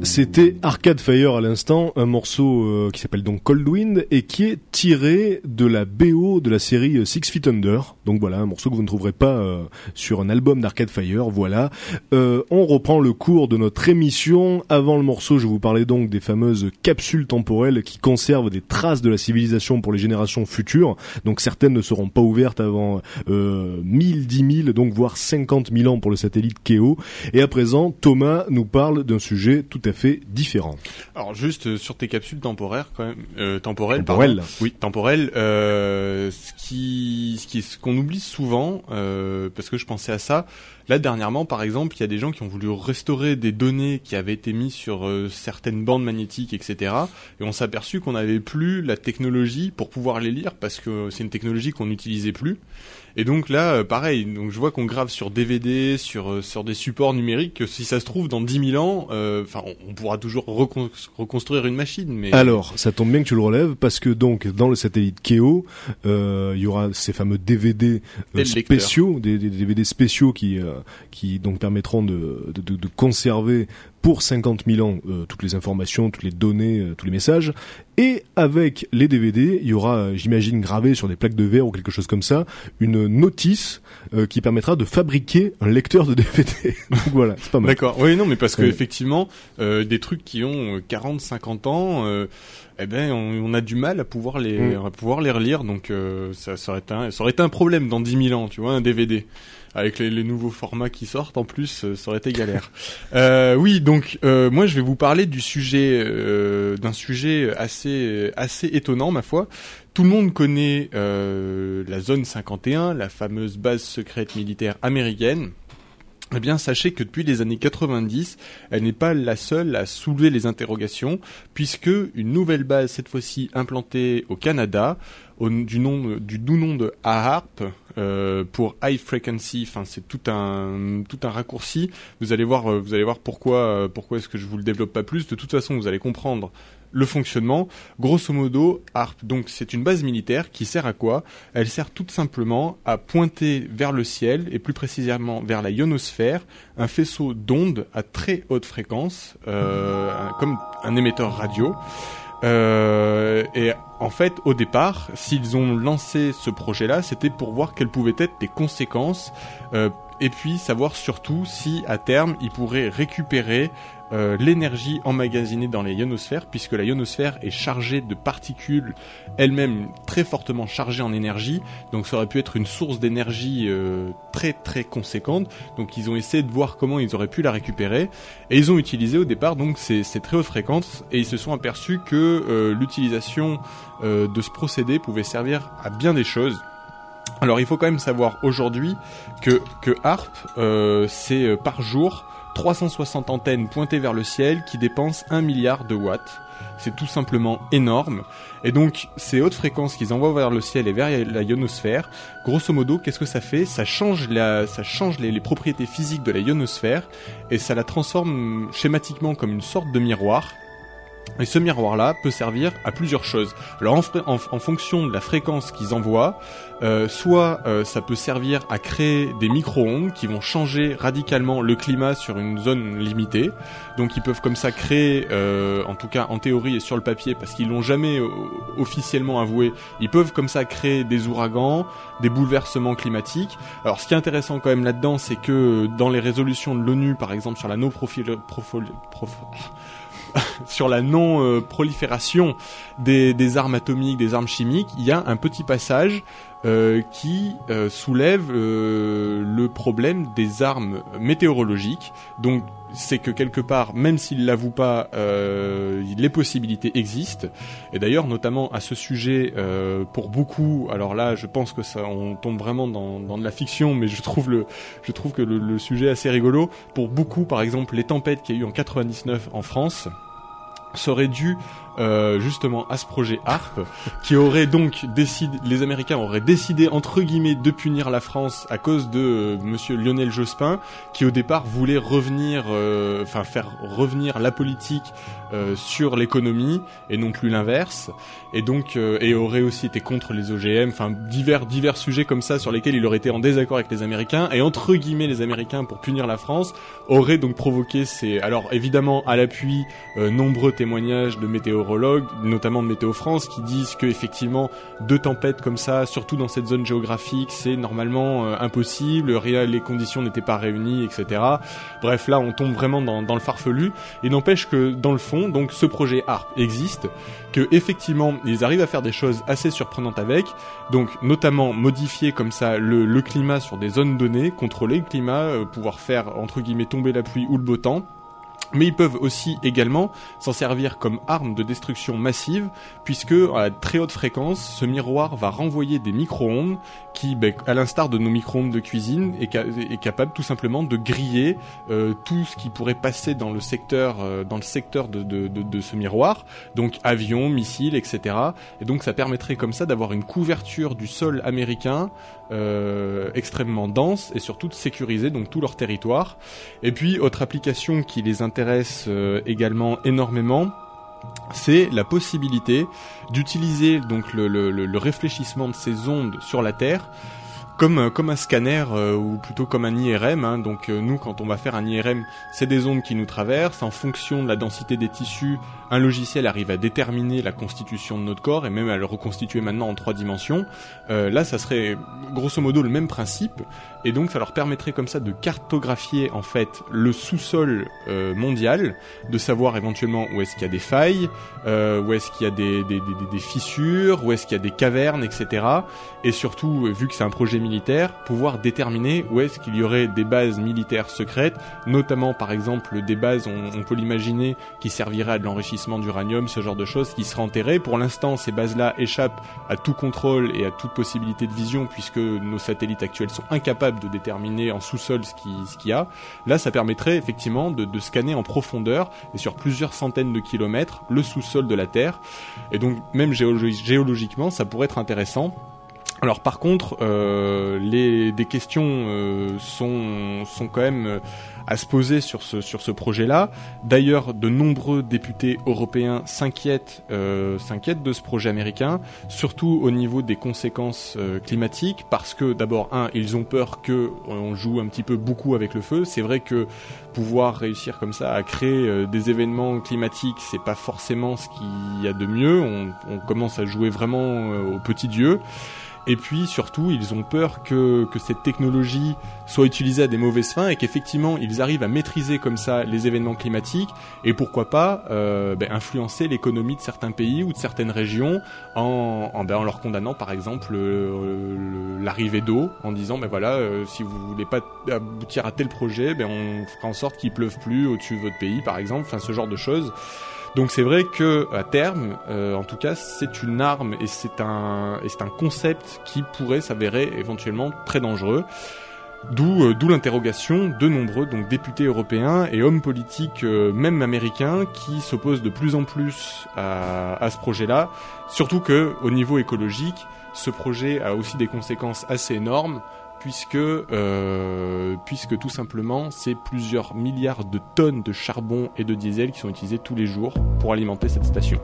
C'était Arcade Fire à l'instant, un morceau euh, qui s'appelle donc Cold Wind et qui est tiré de la BO de la série euh, Six Feet Under. Donc voilà, un morceau que vous ne trouverez pas euh, sur un album d'Arcade Fire. Voilà. On reprend le cours de notre émission. Avant le morceau, je vous parlais donc des fameuses capsules temporelles qui conservent des traces de la civilisation pour les générations futures. Donc certaines ne seront pas ouvertes avant euh, 1000, 10 000, donc voire 50 000 ans pour le satellite Keo. Et à présent, Thomas nous parle d'un sujet tout à fait différent. Alors juste euh, sur tes capsules temporaires quand même, euh, temporelles, Temporelles. pardon. oui, temporelles. Euh, ce qui, ce qui, ce qu'on oublie souvent, euh, parce que je pensais à ça. Là dernièrement, par exemple, il y a des gens qui ont voulu restaurer des données qui avaient été mises sur euh, certaines bandes magnétiques, etc. Et on s'est aperçu qu'on n'avait plus la technologie pour pouvoir les lire parce que c'est une technologie qu'on n'utilisait plus. Et donc là, euh, pareil, donc je vois qu'on grave sur DVD, sur euh, sur des supports numériques. Que si ça se trouve dans 10 000 ans, euh, enfin, on, on pourra toujours recon- reconstruire une machine. Mais Alors, ça tombe bien que tu le relèves parce que donc dans le satellite Keo, euh, il y aura ces fameux DVD euh, spéciaux, des, des DVD spéciaux qui euh, qui donc permettront de de, de- de conserver pour 50 000 ans euh, toutes les informations, toutes les données, euh, tous les messages. Et avec les DVD, il y aura, euh, j'imagine, gravé sur des plaques de verre ou quelque chose comme ça, une notice euh, qui permettra de fabriquer un lecteur de DVD. donc voilà, c'est pas mal. D'accord. Oui, non, mais parce que Ouais. effectivement, euh, des trucs qui ont euh, 40, 50 ans, euh, eh ben, on, on a du mal à pouvoir les, Mm. à pouvoir les relire. Donc, euh, ça, ça aurait été, un, ça aurait été un problème dans 10 000 ans, tu vois, un DVD. Avec les, les nouveaux formats qui sortent, en plus, euh, ça aurait été galère. euh, oui, donc euh, moi, je vais vous parler du sujet, euh, d'un sujet assez, assez étonnant, ma foi. Tout le monde connaît euh, la zone 51, la fameuse base secrète militaire américaine. Eh bien, sachez que depuis les années 90, elle n'est pas la seule à soulever les interrogations, puisque une nouvelle base, cette fois-ci implantée au Canada, du, nom, du doux nom de AHARP, euh, pour High Frequency, enfin c'est tout un tout un raccourci. Vous allez voir, euh, vous allez voir pourquoi euh, pourquoi est-ce que je vous le développe pas plus. De toute façon, vous allez comprendre le fonctionnement. Grosso modo, ARP, donc c'est une base militaire qui sert à quoi? Elle sert tout simplement à pointer vers le ciel et plus précisément vers la ionosphère un faisceau d'ondes à très haute fréquence, euh, comme un émetteur radio. Euh, et en fait, au départ, s'ils ont lancé ce projet-là, c'était pour voir quelles pouvaient être les conséquences, euh, et puis savoir surtout si à terme ils pourraient récupérer euh, l'énergie emmagasinée dans les ionosphères, puisque la ionosphère est chargée de particules elles-mêmes très fortement chargées en énergie, donc ça aurait pu être une source d'énergie euh, très très conséquente. Donc ils ont essayé de voir comment ils auraient pu la récupérer, et ils ont utilisé au départ donc ces, très hautes fréquences, et ils se sont aperçus que euh, l'utilisation de ce procédé pouvait servir à bien des choses. Alors il faut quand même savoir aujourd'hui que, que HARP, euh, c'est euh, par jour 360 antennes pointées vers le ciel qui dépensent 1 milliard de watts. C'est tout simplement énorme. Et donc, ces hautes fréquences qu'ils envoient vers le ciel et vers la ionosphère, grosso modo, qu'est-ce que ça fait? Ça change, la, ça change les, propriétés physiques de la ionosphère et ça la transforme schématiquement comme une sorte de miroir. Et ce miroir-là peut servir à plusieurs choses. Alors en- en fonction de la fréquence qu'ils envoient, euh, soit euh, ça peut servir à créer des micro-ondes qui vont changer radicalement le climat sur une zone limitée. Donc ils peuvent comme ça créer, euh, en tout cas en théorie et sur le papier, parce qu'ils l'ont jamais euh, officiellement avoué, ils peuvent comme ça créer des ouragans, des bouleversements climatiques. Alors ce qui est intéressant quand même là-dedans, c'est que dans les résolutions de l'ONU, par exemple sur la sur la non-prolifération des, des armes atomiques, des armes chimiques, il y a un petit passage euh, qui euh, soulève euh, le problème des armes météorologiques. Donc c'est que quelque part, même s'ils l'avouent pas, euh, les possibilités existent. Et d'ailleurs, notamment à ce sujet, euh, pour beaucoup, alors là, je pense que ça, on tombe vraiment dans, dans de la fiction, mais je trouve le, je trouve que le, le sujet assez rigolo. Pour beaucoup, par exemple, les tempêtes qu'il y a eu en 99 en France seraient dues euh, justement à ce projet HARP, qui aurait donc décidé, les Américains auraient décidé entre guillemets de punir la France à cause de euh, Monsieur Lionel Jospin, qui au départ voulait revenir, euh, enfin faire revenir la politique euh, sur l'économie et non plus l'inverse, et donc et aurait aussi été contre les OGM, enfin divers divers sujets comme ça sur lesquels il aurait été en désaccord avec les Américains. Et entre guillemets les Américains pour punir la France auraient donc provoqué ces alors évidemment à l'appui nombreux témoignages de météorologues, notamment de Météo France, qui disent que effectivement deux tempêtes comme ça, surtout dans cette zone géographique, c'est normalement euh, impossible, les conditions n'étaient pas réunies, etc. Bref, là on tombe vraiment dans, le farfelu. Et n'empêche que dans le fond, donc ce projet HARP existe, que effectivement ils arrivent à faire des choses assez surprenantes avec, donc notamment modifier comme ça le, le climat sur des zones données, contrôler le climat, euh, pouvoir faire entre guillemets tomber la pluie ou le beau temps. Mais ils peuvent aussi également s'en servir comme arme de destruction massive, puisque à très haute fréquence, ce miroir va renvoyer des micro-ondes qui, ben, à l'instar de nos micro-ondes de cuisine, est, ca- est capable tout simplement de griller euh, tout ce qui pourrait passer dans le secteur, euh, dans le secteur de ce miroir, donc avions, missiles, etc. Et donc ça permettrait comme ça d'avoir une couverture du sol américain euh, extrêmement dense et surtout de sécuriser donc tout leur territoire. Et puis autre application qui les intéresse euh, également énormément, c'est la possibilité d'utiliser donc le, réfléchissement de ces ondes sur la Terre comme, euh, comme un scanner euh, ou plutôt comme un IRM. hein. Donc euh, nous, quand on va faire un IRM, c'est des ondes qui nous traversent. En fonction de la densité des tissus, un logiciel arrive à déterminer la constitution de notre corps et même à le reconstituer maintenant en trois dimensions. Euh, là, ça serait grosso modo le même principe. Et donc ça leur permettrait comme ça de cartographier en fait le sous-sol euh, mondial, de savoir éventuellement où est-ce qu'il y a des failles, euh, où est-ce qu'il y a des, des, des, des fissures, où est-ce qu'il y a des cavernes, etc. Et surtout, vu que c'est un projet militaire, pouvoir déterminer où est-ce qu'il y aurait des bases militaires secrètes, notamment par exemple des bases, on, peut l'imaginer, qui serviraient à de l'enrichissement d'uranium, ce genre de choses, qui seraient enterrées. Pour l'instant, ces bases-là échappent à tout contrôle et à toute possibilité de vision, puisque nos satellites actuels sont incapables de déterminer en sous-sol ce qui- ce qu'il y a. Là, ça permettrait effectivement de, scanner en profondeur et sur plusieurs centaines de kilomètres le sous-sol de la Terre. Et donc, même géologi- géologiquement, ça pourrait être intéressant. Alors par contre, euh, des questions euh, sont, sont quand même euh, à se poser sur ce, sur ce projet-là. D'ailleurs, de nombreux députés européens s'inquiètent s'inquiètent de ce projet américain, surtout au niveau des conséquences climatiques, parce que d'abord, un, ils ont peur que on joue un petit peu beaucoup avec le feu. C'est vrai que pouvoir réussir comme ça à créer des événements climatiques, c'est pas forcément ce qu'il y a de mieux. On, on commence à jouer vraiment aux petits dieux. Et puis surtout, ils ont peur que, que cette technologie soit utilisée à des mauvaises fins et qu'effectivement ils arrivent à maîtriser comme ça les événements climatiques et pourquoi pas euh, ben, influencer l'économie de certains pays ou de certaines régions en, en, ben, en leur condamnant par exemple euh, l'arrivée d'eau en disant ben voilà euh, si vous voulez pas aboutir à tel projet ben on fera en sorte qu'il pleuve plus au-dessus de votre pays par exemple enfin ce genre de choses donc c'est vrai que à terme, euh, en tout cas, c'est une arme et c'est un et c'est un concept qui pourrait s'avérer éventuellement très dangereux. D'où euh, l'interrogation de nombreux donc députés européens et hommes politiques, euh, même américains, qui s'opposent de plus en plus à, à ce projet-là. Surtout que au niveau écologique, ce projet a aussi des conséquences assez énormes puisque euh, puisque tout simplement c'est plusieurs milliards de tonnes de charbon et de diesel qui sont utilisés tous les jours pour alimenter cette station.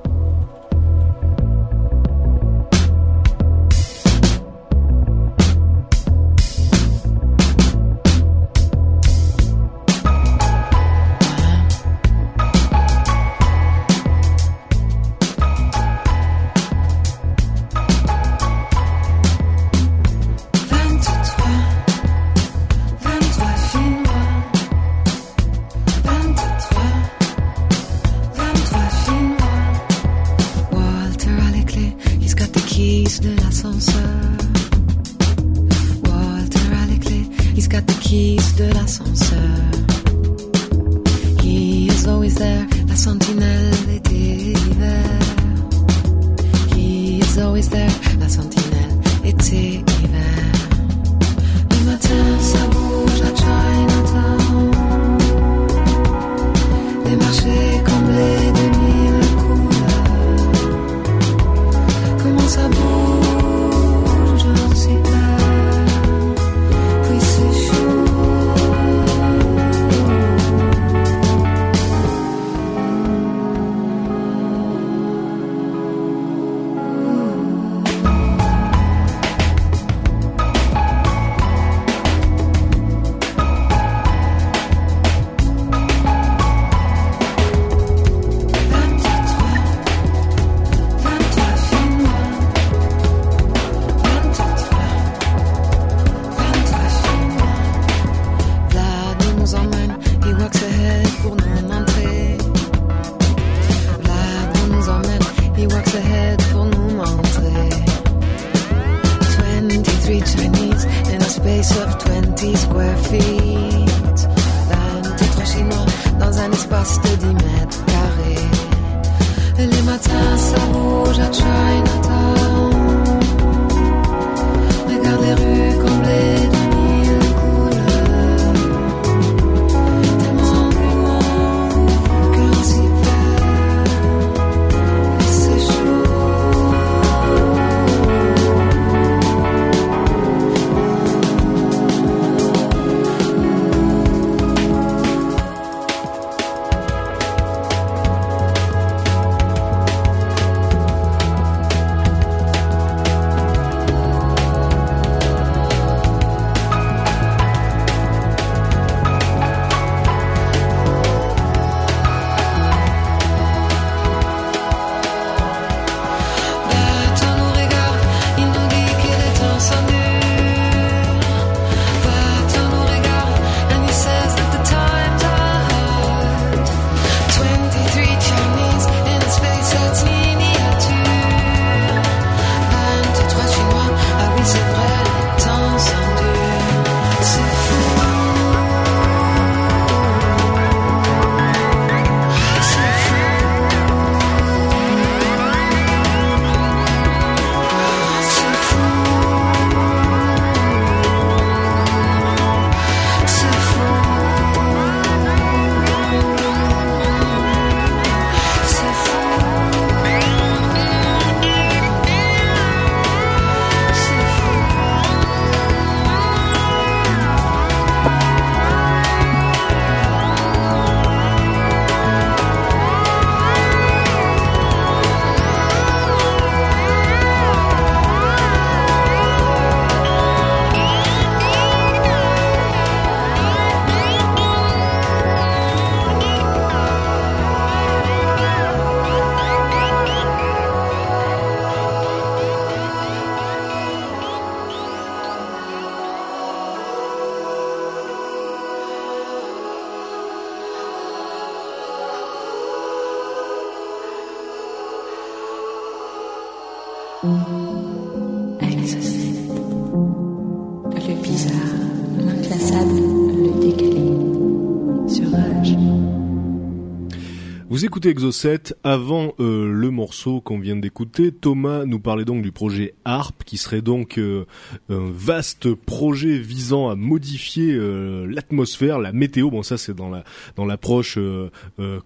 Écoutez Exocet, avant euh, le morceau qu'on vient d'écouter, Thomas nous parlait donc du projet ARP, qui serait donc euh, un vaste projet visant à modifier euh, l'atmosphère, la météo. Bon, ça c'est dans la dans l'approche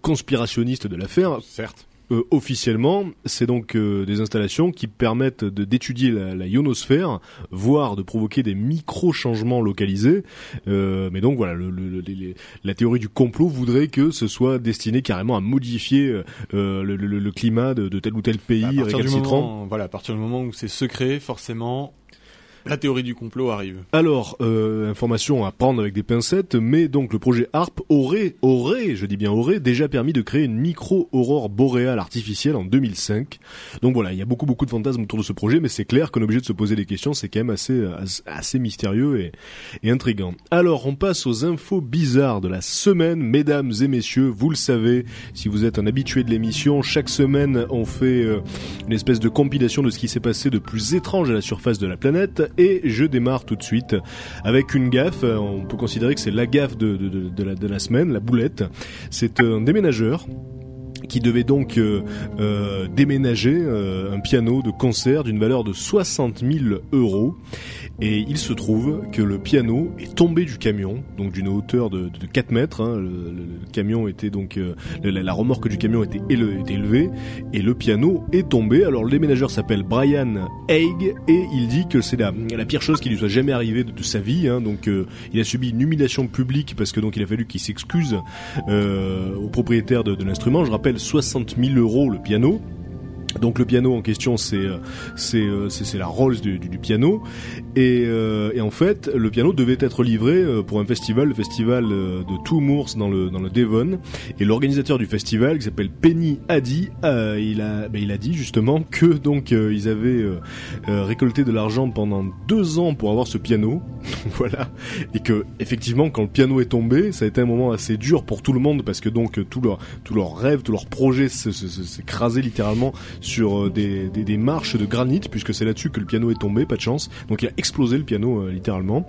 conspirationniste de l'affaire. Certes. Euh, officiellement, c'est donc euh, des installations qui permettent de d'étudier la, la ionosphère, voire de provoquer des micro-changements localisés. Euh, mais donc voilà, le, le- les- la théorie du complot voudrait que ce soit destiné carrément à modifier euh, le, le- le climat de, de tel ou tel pays à partir du récalcitrant. moment, voilà, à partir du moment où c'est secret, forcément, la théorie du complot arrive. Alors, euh, information à prendre avec des pincettes, mais donc le projet HARP aurait, aurait, je dis bien aurait, déjà permis de créer une micro-aurore boréale artificielle en 2005. Donc voilà, il y a beaucoup beaucoup de fantasmes autour de ce projet, mais c'est clair qu'on est obligé de se poser des questions, c'est quand même assez, assez, assez mystérieux et, et intriguant. Alors, on passe aux infos bizarres de la semaine, mesdames et messieurs, vous le savez, si vous êtes un habitué de l'émission, chaque semaine on fait euh, une espèce de compilation de ce qui s'est passé de plus étrange à la surface de la planète et je démarre tout de suite avec une gaffe. On peut considérer que c'est la gaffe de la semaine, la boulette. C'est un déménageur qui devait donc euh, euh, déménager euh, un piano de concert d'une valeur de 60 000 euros. Et il se trouve que le piano est tombé du camion, donc d'une hauteur de, de 4 mètres. hein. Le, camion était donc euh, la, la remorque du camion était, éle- était élevée et le piano est tombé. Alors le déménageur s'appelle Brian Haig et il dit que c'est la, pire chose qui lui soit jamais arrivée de, sa vie. hein. Donc euh, il a subi une humiliation publique parce que donc il a fallu qu'il s'excuse au propriétaire de, de l'instrument. Je rappelle 60 000 euros le piano. Donc le piano en question c'est euh, c'est euh, c'est c'est la Rolls du, du, du piano. Et, euh, et en fait le piano devait être livré euh, pour un festival le festival de Two Moors dans le dans le Devon. Et l'organisateur du festival qui s'appelle Penny Addy euh, il a ben, il a dit justement que donc euh, ils avaient récolté de l'argent pendant deux ans pour avoir ce piano. Voilà. Et que effectivement quand le piano est tombé ça a été un moment assez dur pour tout le monde parce que donc tout leur tout leur rêve tout leur projet écrasé littéralement sur euh, des, des, des marches de granit, puisque c'est là-dessus que le piano est tombé, pas de chance. Donc il a explosé le piano euh, littéralement.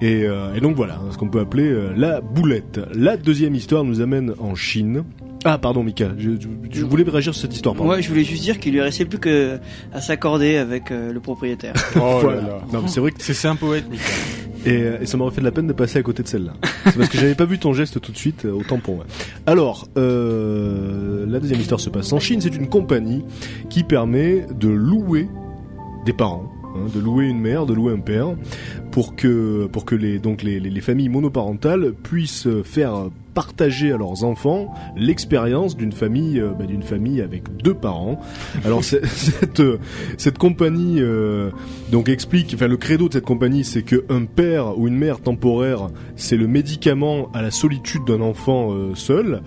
Et, euh, et donc voilà, hein, ce qu'on peut appeler euh, la boulette. La deuxième histoire nous amène en Chine. Ah pardon Mika, je, je- je voulais réagir sur cette histoire. Pardon. Ouais, je voulais juste dire qu'il lui restait plus que à s'accorder avec euh, le propriétaire. Oh Voilà. là là. Non, mais c'est vrai que C'est un poète, Mika. Et, euh, et ça m'aurait fait de la peine de passer à côté de celle-là. C'est parce que j'avais pas vu ton geste tout de suite, euh, autant pour moi. Alors, euh, la deuxième histoire se passe en Chine. C'est une compagnie qui permet de louer des parents, hein, de louer une mère, de louer un père, pour que pour que les donc les, les, les familles monoparentales puissent faire partager à leurs enfants l'expérience d'une famille euh, bah, d'une famille avec deux parents. Alors cette euh, cette compagnie euh, donc explique, enfin le credo de cette compagnie, c'est que un père ou une mère temporaire, c'est le médicament à la solitude d'un enfant seul.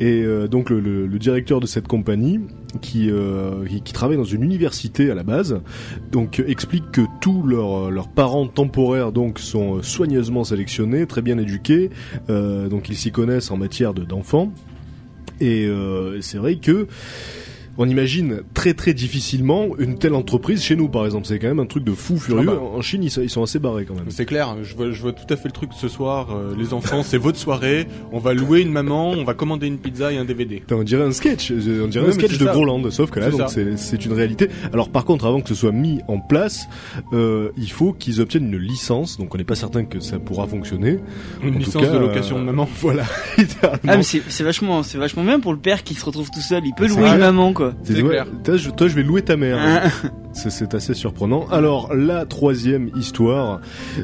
Et donc le directeur de cette compagnie, qui, euh, qui travaille dans une université à la base, donc euh, explique que tous leurs leurs parents temporaires donc sont euh, soigneusement sélectionnés, très bien éduqués, euh, donc ils s'y connaissent en matière de d'enfants. Et euh, c'est vrai que on imagine très très difficilement une telle entreprise chez nous par exemple. C'est quand même un truc de fou furieux. Ah bah. En Chine, ils, sont- ils sont assez barrés quand même. C'est clair, je vois, je vois tout à fait le truc ce soir. euh, les enfants, c'est votre soirée. On va louer une maman, on va commander une pizza et un DVD. Putain, On dirait un sketch, euh, on dirait un sketch c'est de. Groland, sauf que là, C'est une réalité. Alors par contre, avant que ce soit mis en place, euh, il faut qu'ils obtiennent une licence. Donc on n'est pas certain que ça pourra fonctionner. Une En tout licence cas, de location euh, de maman. Voilà. Ah mais c'est c'est vachement c'est vachement bien pour le père qui se retrouve tout seul. Il peut louer une maman quoi. C'est- c'est clair. toi, je, toi, je vais louer ta mère. C'est- assez surprenant. Alors, la troisième histoire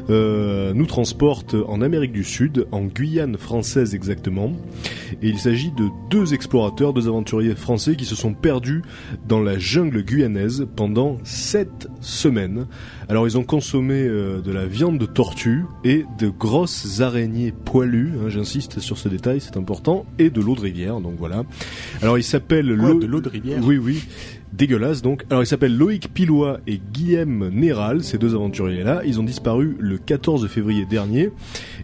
euh, nous transporte en Amérique du Sud, en Guyane française exactement. Et il s'agit de deux explorateurs, deux aventuriers français qui se sont perdus dans la jungle guyanaise pendant sept semaines. Alors, ils ont consommé euh, de la viande de tortue et de grosses araignées poilues. hein, J'insiste sur ce détail, c'est important. Et de l'eau de rivière, donc voilà. Alors, il s'appelle de l'eau de rivière? Oui, oui. Dégueulasse donc. Alors ils s'appellent Loïc Pilois et Guillaume Néral, ces deux aventuriers-là. Ils ont disparu le 14 février dernier.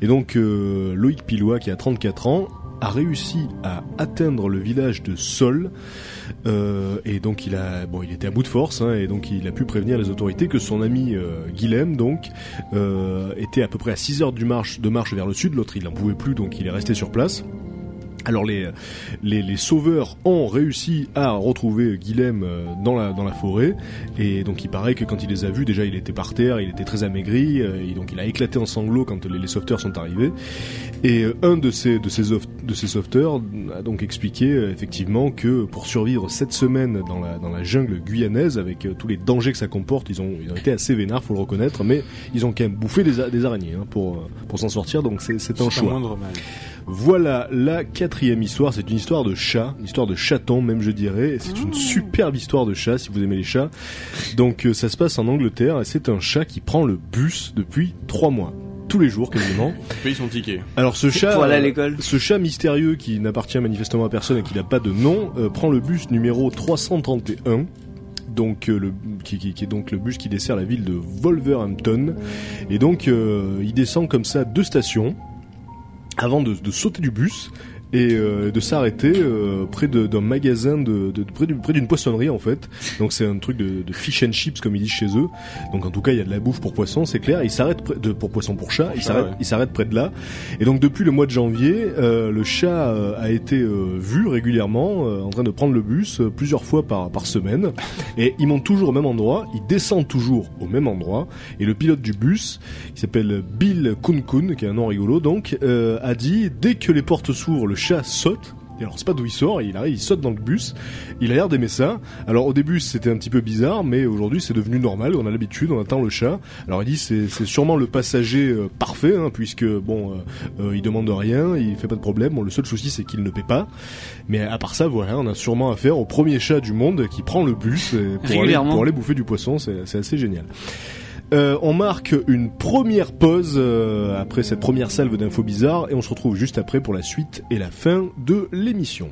Et donc euh, Loïc Pilois, qui a 34 ans, a réussi à atteindre le village de Sol. Euh, et donc il a, bon, il était à bout de force, hein, et donc il a pu prévenir les autorités que son ami euh, Guilhem, donc, était à peu près à 6 heures du marche, de marche vers le sud. L'autre, il n'en pouvait plus, donc il est resté sur place. Alors les, les, les sauveurs ont réussi à retrouver Guilhem euh, dans la, dans la forêt et donc il paraît que quand il les a vus déjà il était par terre, il était très amaigri euh, et donc il a éclaté en sanglots quand les, les sauveteurs sont arrivés et euh, un de ces, de ces, de ces sauveteurs a donc expliqué effectivement que pour survivre cette semaine dans la, dans la jungle guyanaise avec tous les dangers que ça comporte ils ont, ils ont été assez vénards faut le reconnaître mais ils ont quand même bouffé des, des araignées hein, pour, pour s'en sortir donc c'est c'est un choix. pas moindre mal. Voilà la quatrième histoire, c'est une histoire de chat, une histoire de chaton même je dirais, c'est une superbe histoire de chat si vous aimez les chats. Donc euh, ça se passe en Angleterre et c'est un chat qui prend le bus depuis trois mois, tous les jours quasiment. Paye son ticket. Alors ce chat, Pour aller à euh, l'école. ce chat mystérieux qui n'appartient manifestement à personne et qui n'a pas de nom, euh, prend le bus numéro 331 donc euh, le qui, qui- qui est donc le bus qui dessert la ville de Wolverhampton et donc euh, il descend comme ça deux stations avant de, sauter du bus et euh, de s'arrêter euh, près d'un magasin de, de- de- près du- près d'une poissonnerie en fait. Donc c'est un truc de, de fish and chips comme ils disent chez eux. Donc en tout cas il y a de la bouffe pour poisson c'est clair. Il s'arrête près de pour poisson pour chat il chat, s'arrête ouais. il s'arrête près de là. Et donc depuis le mois de janvier euh, le chat euh, a été euh, vu régulièrement euh, en train de prendre le bus euh, plusieurs fois par par semaine. Et il monte toujours au même endroit. Il descend toujours au même endroit. Et le pilote du bus qui s'appelle Bill Kunkun qui est un nom rigolo donc euh, a dit dès que les portes s'ouvrent le chat saute et alors c'est pas d'où il sort, il arrive, il saute dans le bus. Il a l'air d'aimer ça. Alors au début c'était un petit peu bizarre, mais aujourd'hui c'est devenu normal. On a l'habitude, on attend le chat. Alors il dit c'est sûrement le passager euh, parfait, hein, puisque bon, euh, euh, il demande rien, il fait pas de problème. Bon le seul souci c'est qu'il ne paie pas. Mais à part ça voilà, on a sûrement affaire au premier chat du monde qui prend le bus pour aller, pour aller bouffer du poisson. C'est assez génial. Euh, on marque une première pause euh, après cette première salve d'infos bizarres et on se retrouve juste après pour la suite et la fin de l'émission.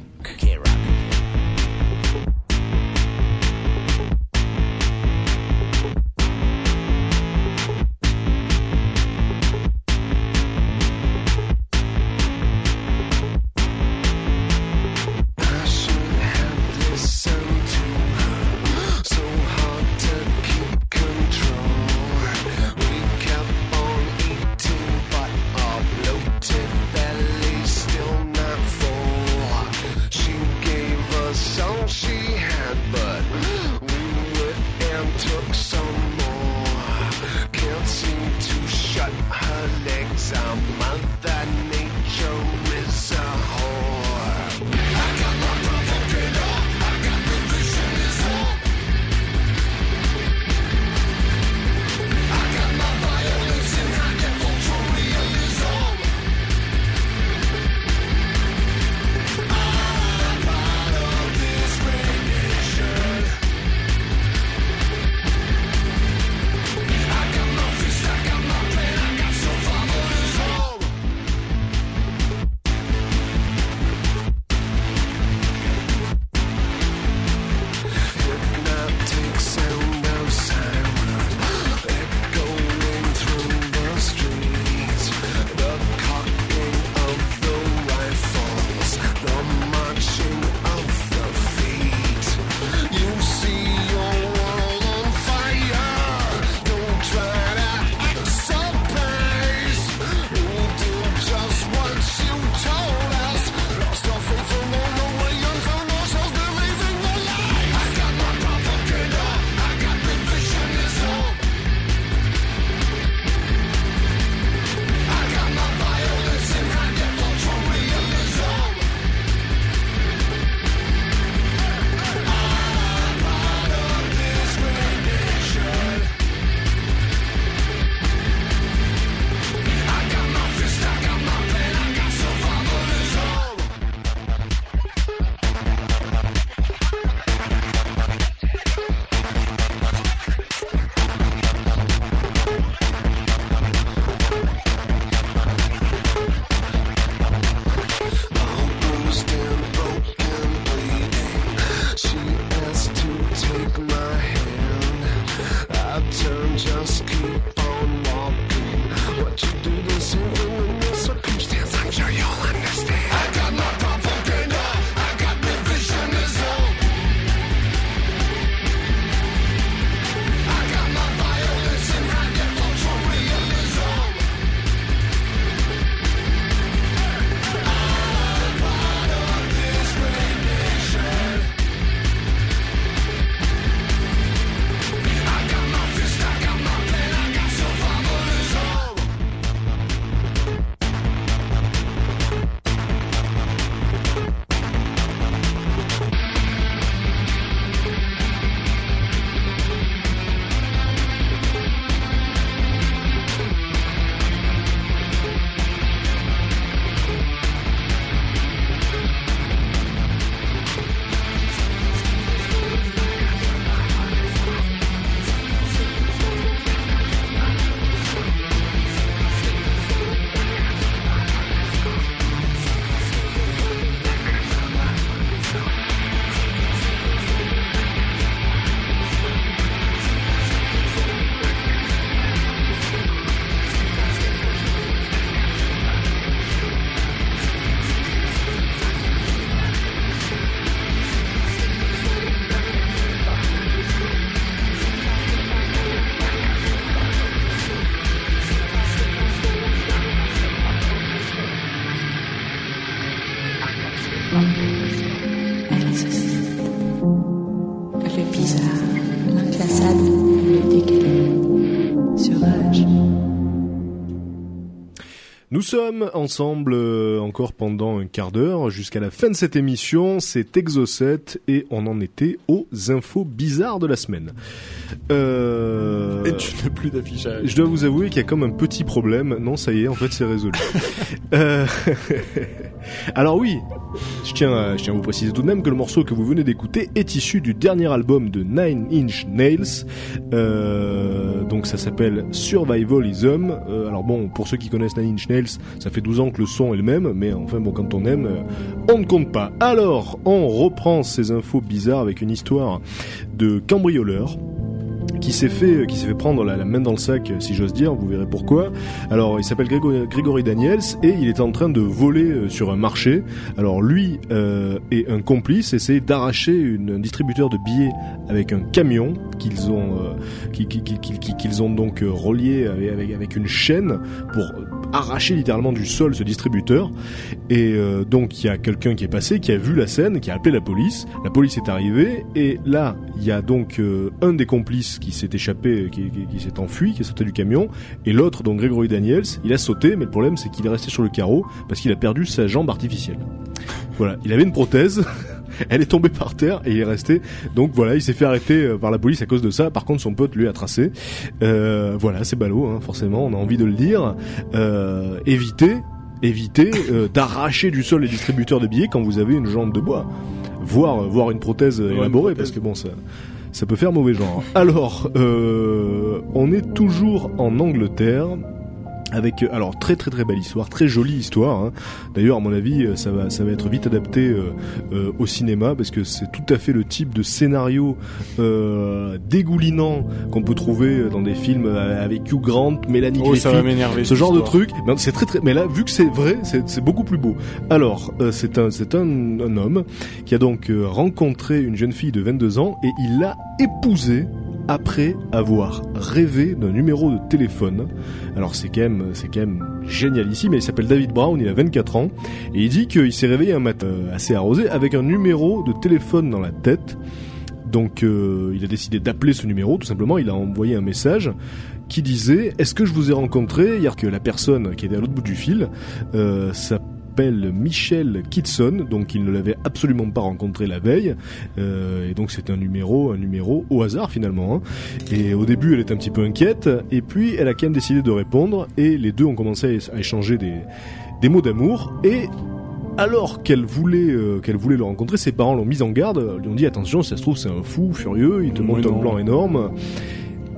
Sommes ensemble euh, encore pendant un quart d'heure jusqu'à la fin de cette émission. C'est Exo7 et on en était aux infos bizarres de la semaine. Euh, Et tu n'as plus d'affichage. Je dois vous avouer qu'il y a comme un petit problème. Non, ça y est, en fait, c'est résolu. Euh, Alors oui, je tiens, à, je tiens à vous préciser tout de même que le morceau que vous venez d'écouter est issu du dernier album de Nine Inch Nails. Euh, donc ça s'appelle Survivalism. Euh, alors bon, pour ceux qui connaissent Nine Inch Nails, ça fait 12 ans que le son est le même, mais enfin bon, quand on aime, euh, on ne compte pas. Alors, on reprend ces infos bizarres avec une histoire de cambrioleur qui s'est fait qui s'est fait prendre la, main dans le sac si j'ose dire vous verrez pourquoi. Alors il s'appelle Grégo- Grégory Daniels et il est en train de voler euh, sur un marché. Alors lui euh, et un complice essaient d'arracher un distributeur de billets avec un camion qu'ils ont euh, qui- qui- qui- qui- qui- qu'ils ont donc euh, relié avec, une chaîne pour arracher littéralement du sol ce distributeur. Et euh, donc il y a quelqu'un qui est passé, qui a vu la scène, qui a appelé la police. La police est arrivée et là il y a donc euh, un des complices qui s'est échappé, qui, qui- qui s'est enfui, qui est sauté du camion, et l'autre, donc Gregory Daniels, il a sauté, mais le problème c'est qu'il est resté sur le carreau parce qu'il a perdu sa jambe artificielle. Voilà, il avait une prothèse. Elle est tombée par terre et il est resté. Donc voilà, il s'est fait arrêter euh, par la police à cause de ça. Par contre, son pote lui a tracé. Euh, voilà, c'est ballot, hein, forcément. On a envie de le dire. Euh, évitez, évitez euh, d'arracher du sol les distributeurs de billets quand vous avez une jambe de bois, voire voire une prothèse une élaborée, prothèse. parce que bon ça. Ça peut faire mauvais genre. Alors, euh, on est toujours en Angleterre avec euh, alors très très très belle histoire, très jolie histoire. hein. D'ailleurs, à mon avis, euh, ça va ça va être vite adapté euh, euh, au cinéma parce que c'est tout à fait le type de scénario euh, dégoulinant qu'on peut trouver dans des films euh, avec Hugh Grant, Mélanie Oh, ça va ce genre de truc. Ben, c'est très très. Mais là, vu que c'est vrai, c'est c'est beaucoup plus beau. Alors, euh, c'est un c'est un, un homme qui a donc euh, rencontré une jeune fille de 22 ans et il l'a épousée après avoir rêvé d'un numéro de téléphone. Alors c'est quand même c'est quand génial ici, mais il s'appelle David Brown, il a 24 ans et il dit qu'il s'est réveillé un matin euh, assez arrosé avec un numéro de téléphone dans la tête. Donc euh, il a décidé d'appeler ce numéro, tout simplement, il a envoyé un message qui disait Est-ce que je vous ai rencontré? Hier que la personne qui était à l'autre bout du fil euh, Michel Kitson, donc il ne l'avait absolument pas rencontré la veille, euh, et donc c'était un numéro, un numéro au hasard finalement. hein. Et au début elle était un petit peu inquiète, et puis elle a quand même décidé de répondre, et les deux ont commencé à échanger des, des mots d'amour, et alors qu'elle voulait euh, qu'elle voulait le rencontrer, ses parents l'ont mise en garde, lui ont dit attention, si ça se trouve c'est un fou furieux, il te monte un blanc énorme.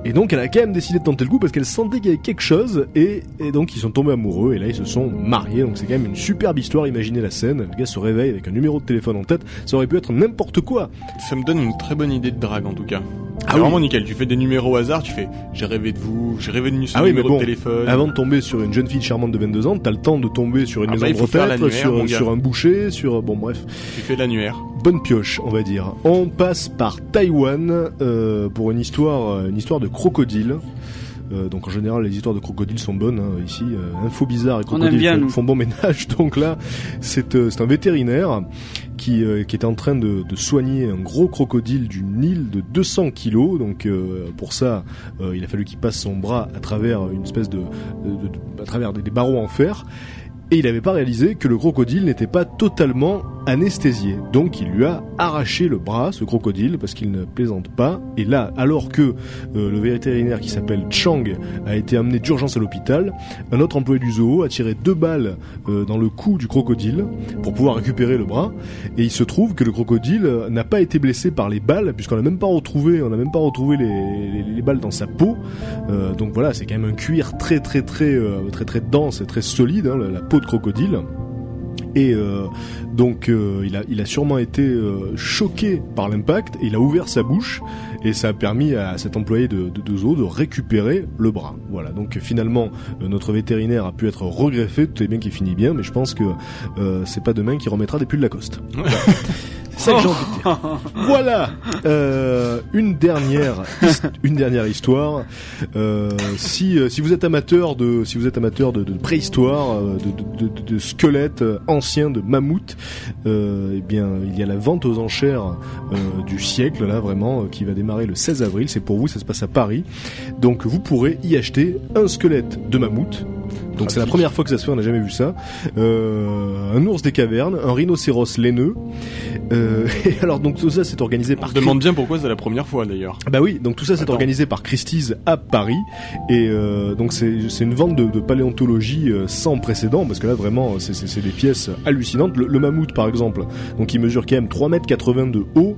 Et donc elle a quand même décidé de tenter le coup parce qu'elle sentait qu'il y avait quelque chose et, donc ils sont tombés amoureux et là ils se sont mariés. Donc c'est quand même une superbe histoire. Imaginez la scène. Le gars se réveille avec un numéro de téléphone en tête. Ça aurait pu être n'importe quoi. Ça me donne une très bonne idée de drague en tout cas. Ah oui. vraiment nickel. Tu fais des numéros au hasard, tu fais j'ai rêvé de vous, j'ai rêvé de ce Ah oui, numéro mais bon, de téléphone. avant de tomber sur une jeune fille charmante de 22 ans t'as le temps de tomber sur une Ah maison bah, de retraite sur, un boucher sur bon bref Tu fais l'annuaire. bonne pioche, on va dire. On passe par Taïwan euh, pour une histoire, euh, une histoire de crocodile. Euh, donc en général, les histoires de crocodiles sont bonnes hein, ici. Euh, info bizarre et crocodiles bien, font, bon ménage. Donc là, c'est euh, c'est un vétérinaire qui, euh, qui est en train de, soigner un gros crocodile du Nil de 200 kilos. Donc euh, pour ça, euh, il a fallu qu'il passe son bras à travers une espèce de, à travers des barreaux en fer. Et il n'avait pas réalisé que le crocodile n'était pas totalement anesthésié. Donc il lui a arraché le bras, ce crocodile, parce qu'il ne plaisante pas. Et là, alors que euh, le vétérinaire qui s'appelle Chang a été amené d'urgence à l'hôpital, un autre employé du zoo a tiré deux balles euh, dans le cou du crocodile pour pouvoir récupérer le bras. Et il se trouve que le crocodile euh, n'a pas été blessé par les balles, puisqu'on n'a même pas retrouvé, on n'a même pas retrouvé les, les- les balles dans sa peau. Donc voilà, c'est quand même un cuir très très très très très dense et très solide, hein, la peau crocodile. Et euh, donc euh, il, a, il a sûrement été euh, choqué par l'impact et il a ouvert sa bouche et ça a permis à cet employé de, de, de zoo de récupérer le bras. Voilà, donc finalement notre vétérinaire a pu être regreffé, tout est bien qui finit bien, mais je pense que euh, c'est pas demain qu'il remettra des pulls Lacoste. Voilà. C'est ça envie de dire. Voilà, euh, une dernière, une dernière histoire. Euh, si si vous êtes amateur de si vous êtes amateur de, de préhistoire, de, de, de, de squelettes anciens, de mammouths, euh, eh bien il y a la vente aux enchères du siècle là vraiment qui va démarrer le 16 avril. C'est pour vous, ça se passe à Paris. Donc vous pourrez y acheter un squelette de mammouth Donc c'est la première fois que ça se fait, on n'a jamais vu ça. Euh, un ours des cavernes, un rhinocéros laineux. Euh, et alors donc tout ça c'est organisé On par se demande bien pourquoi c'est la première fois d'ailleurs. bah oui, donc tout ça c'est organisé par Christie's à Paris et euh, donc c'est une vente de, de paléontologie euh, sans précédent parce que là vraiment c'est c'est- des pièces hallucinantes. Le, le mammouth par exemple, donc il mesure quand même 3 mètres 80 de haut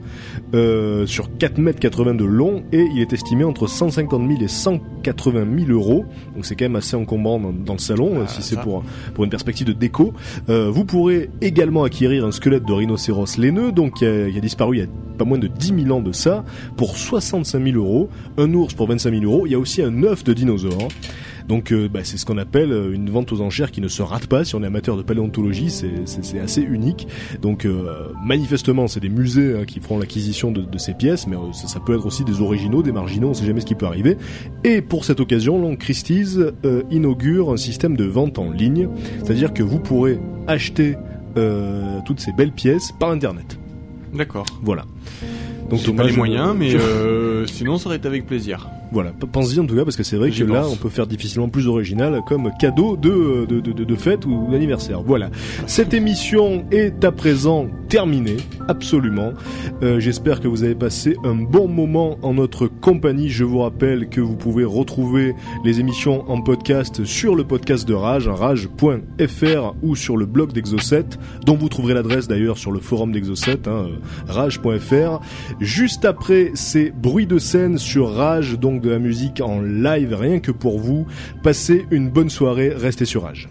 euh, sur 4 mètres 80 de long et il est estimé entre 150 000 et 180 000 euros. Donc c'est quand même assez encombrant dans, dans le salon euh, Ah, si c'est pour pour une perspective de déco. Euh, vous pourrez également acquérir un squelette de rhinocéros laineux donc qui a, qui a disparu il y a pas moins de 10 000 ans de ça pour 65 000 euros, un ours pour 25 000 euros. Il y a aussi un œuf de dinosaure. Donc euh, bah, c'est ce qu'on appelle euh, une vente aux enchères qui ne se rate pas. Si on est amateur de paléontologie, c'est- assez unique. Donc euh, manifestement, c'est des musées hein, qui feront l'acquisition de, de ces pièces, mais euh, ça, ça peut être aussi des originaux, des marginaux, on sait jamais ce qui peut arriver. Et pour cette occasion, donc, Christie's inaugure un système de vente en ligne, c'est-à-dire que vous pourrez acheter toutes ces belles pièces par internet. D'accord. Voilà. Donc pas les moyens, mais sinon ça aurait été avec plaisir. Voilà, p- pense-y en tout cas parce que c'est vrai que là on peut faire difficilement plus original comme cadeau de de, de, de- de fête ou d'anniversaire. Voilà. Cette émission est à présent terminée, absolument. Euh, J'espère que vous avez passé un bon moment en notre compagnie. Je vous rappelle que vous pouvez retrouver les émissions en podcast sur le podcast de Rage, rage.fr ou sur le blog d'Exocet, dont vous trouverez l'adresse d'ailleurs sur le forum d'Exocet, hein, euh, rage.fr. Juste après ces bruits de scène sur Rage, donc de la musique en live, rien que pour vous. Passez une bonne soirée, restez sur Rage.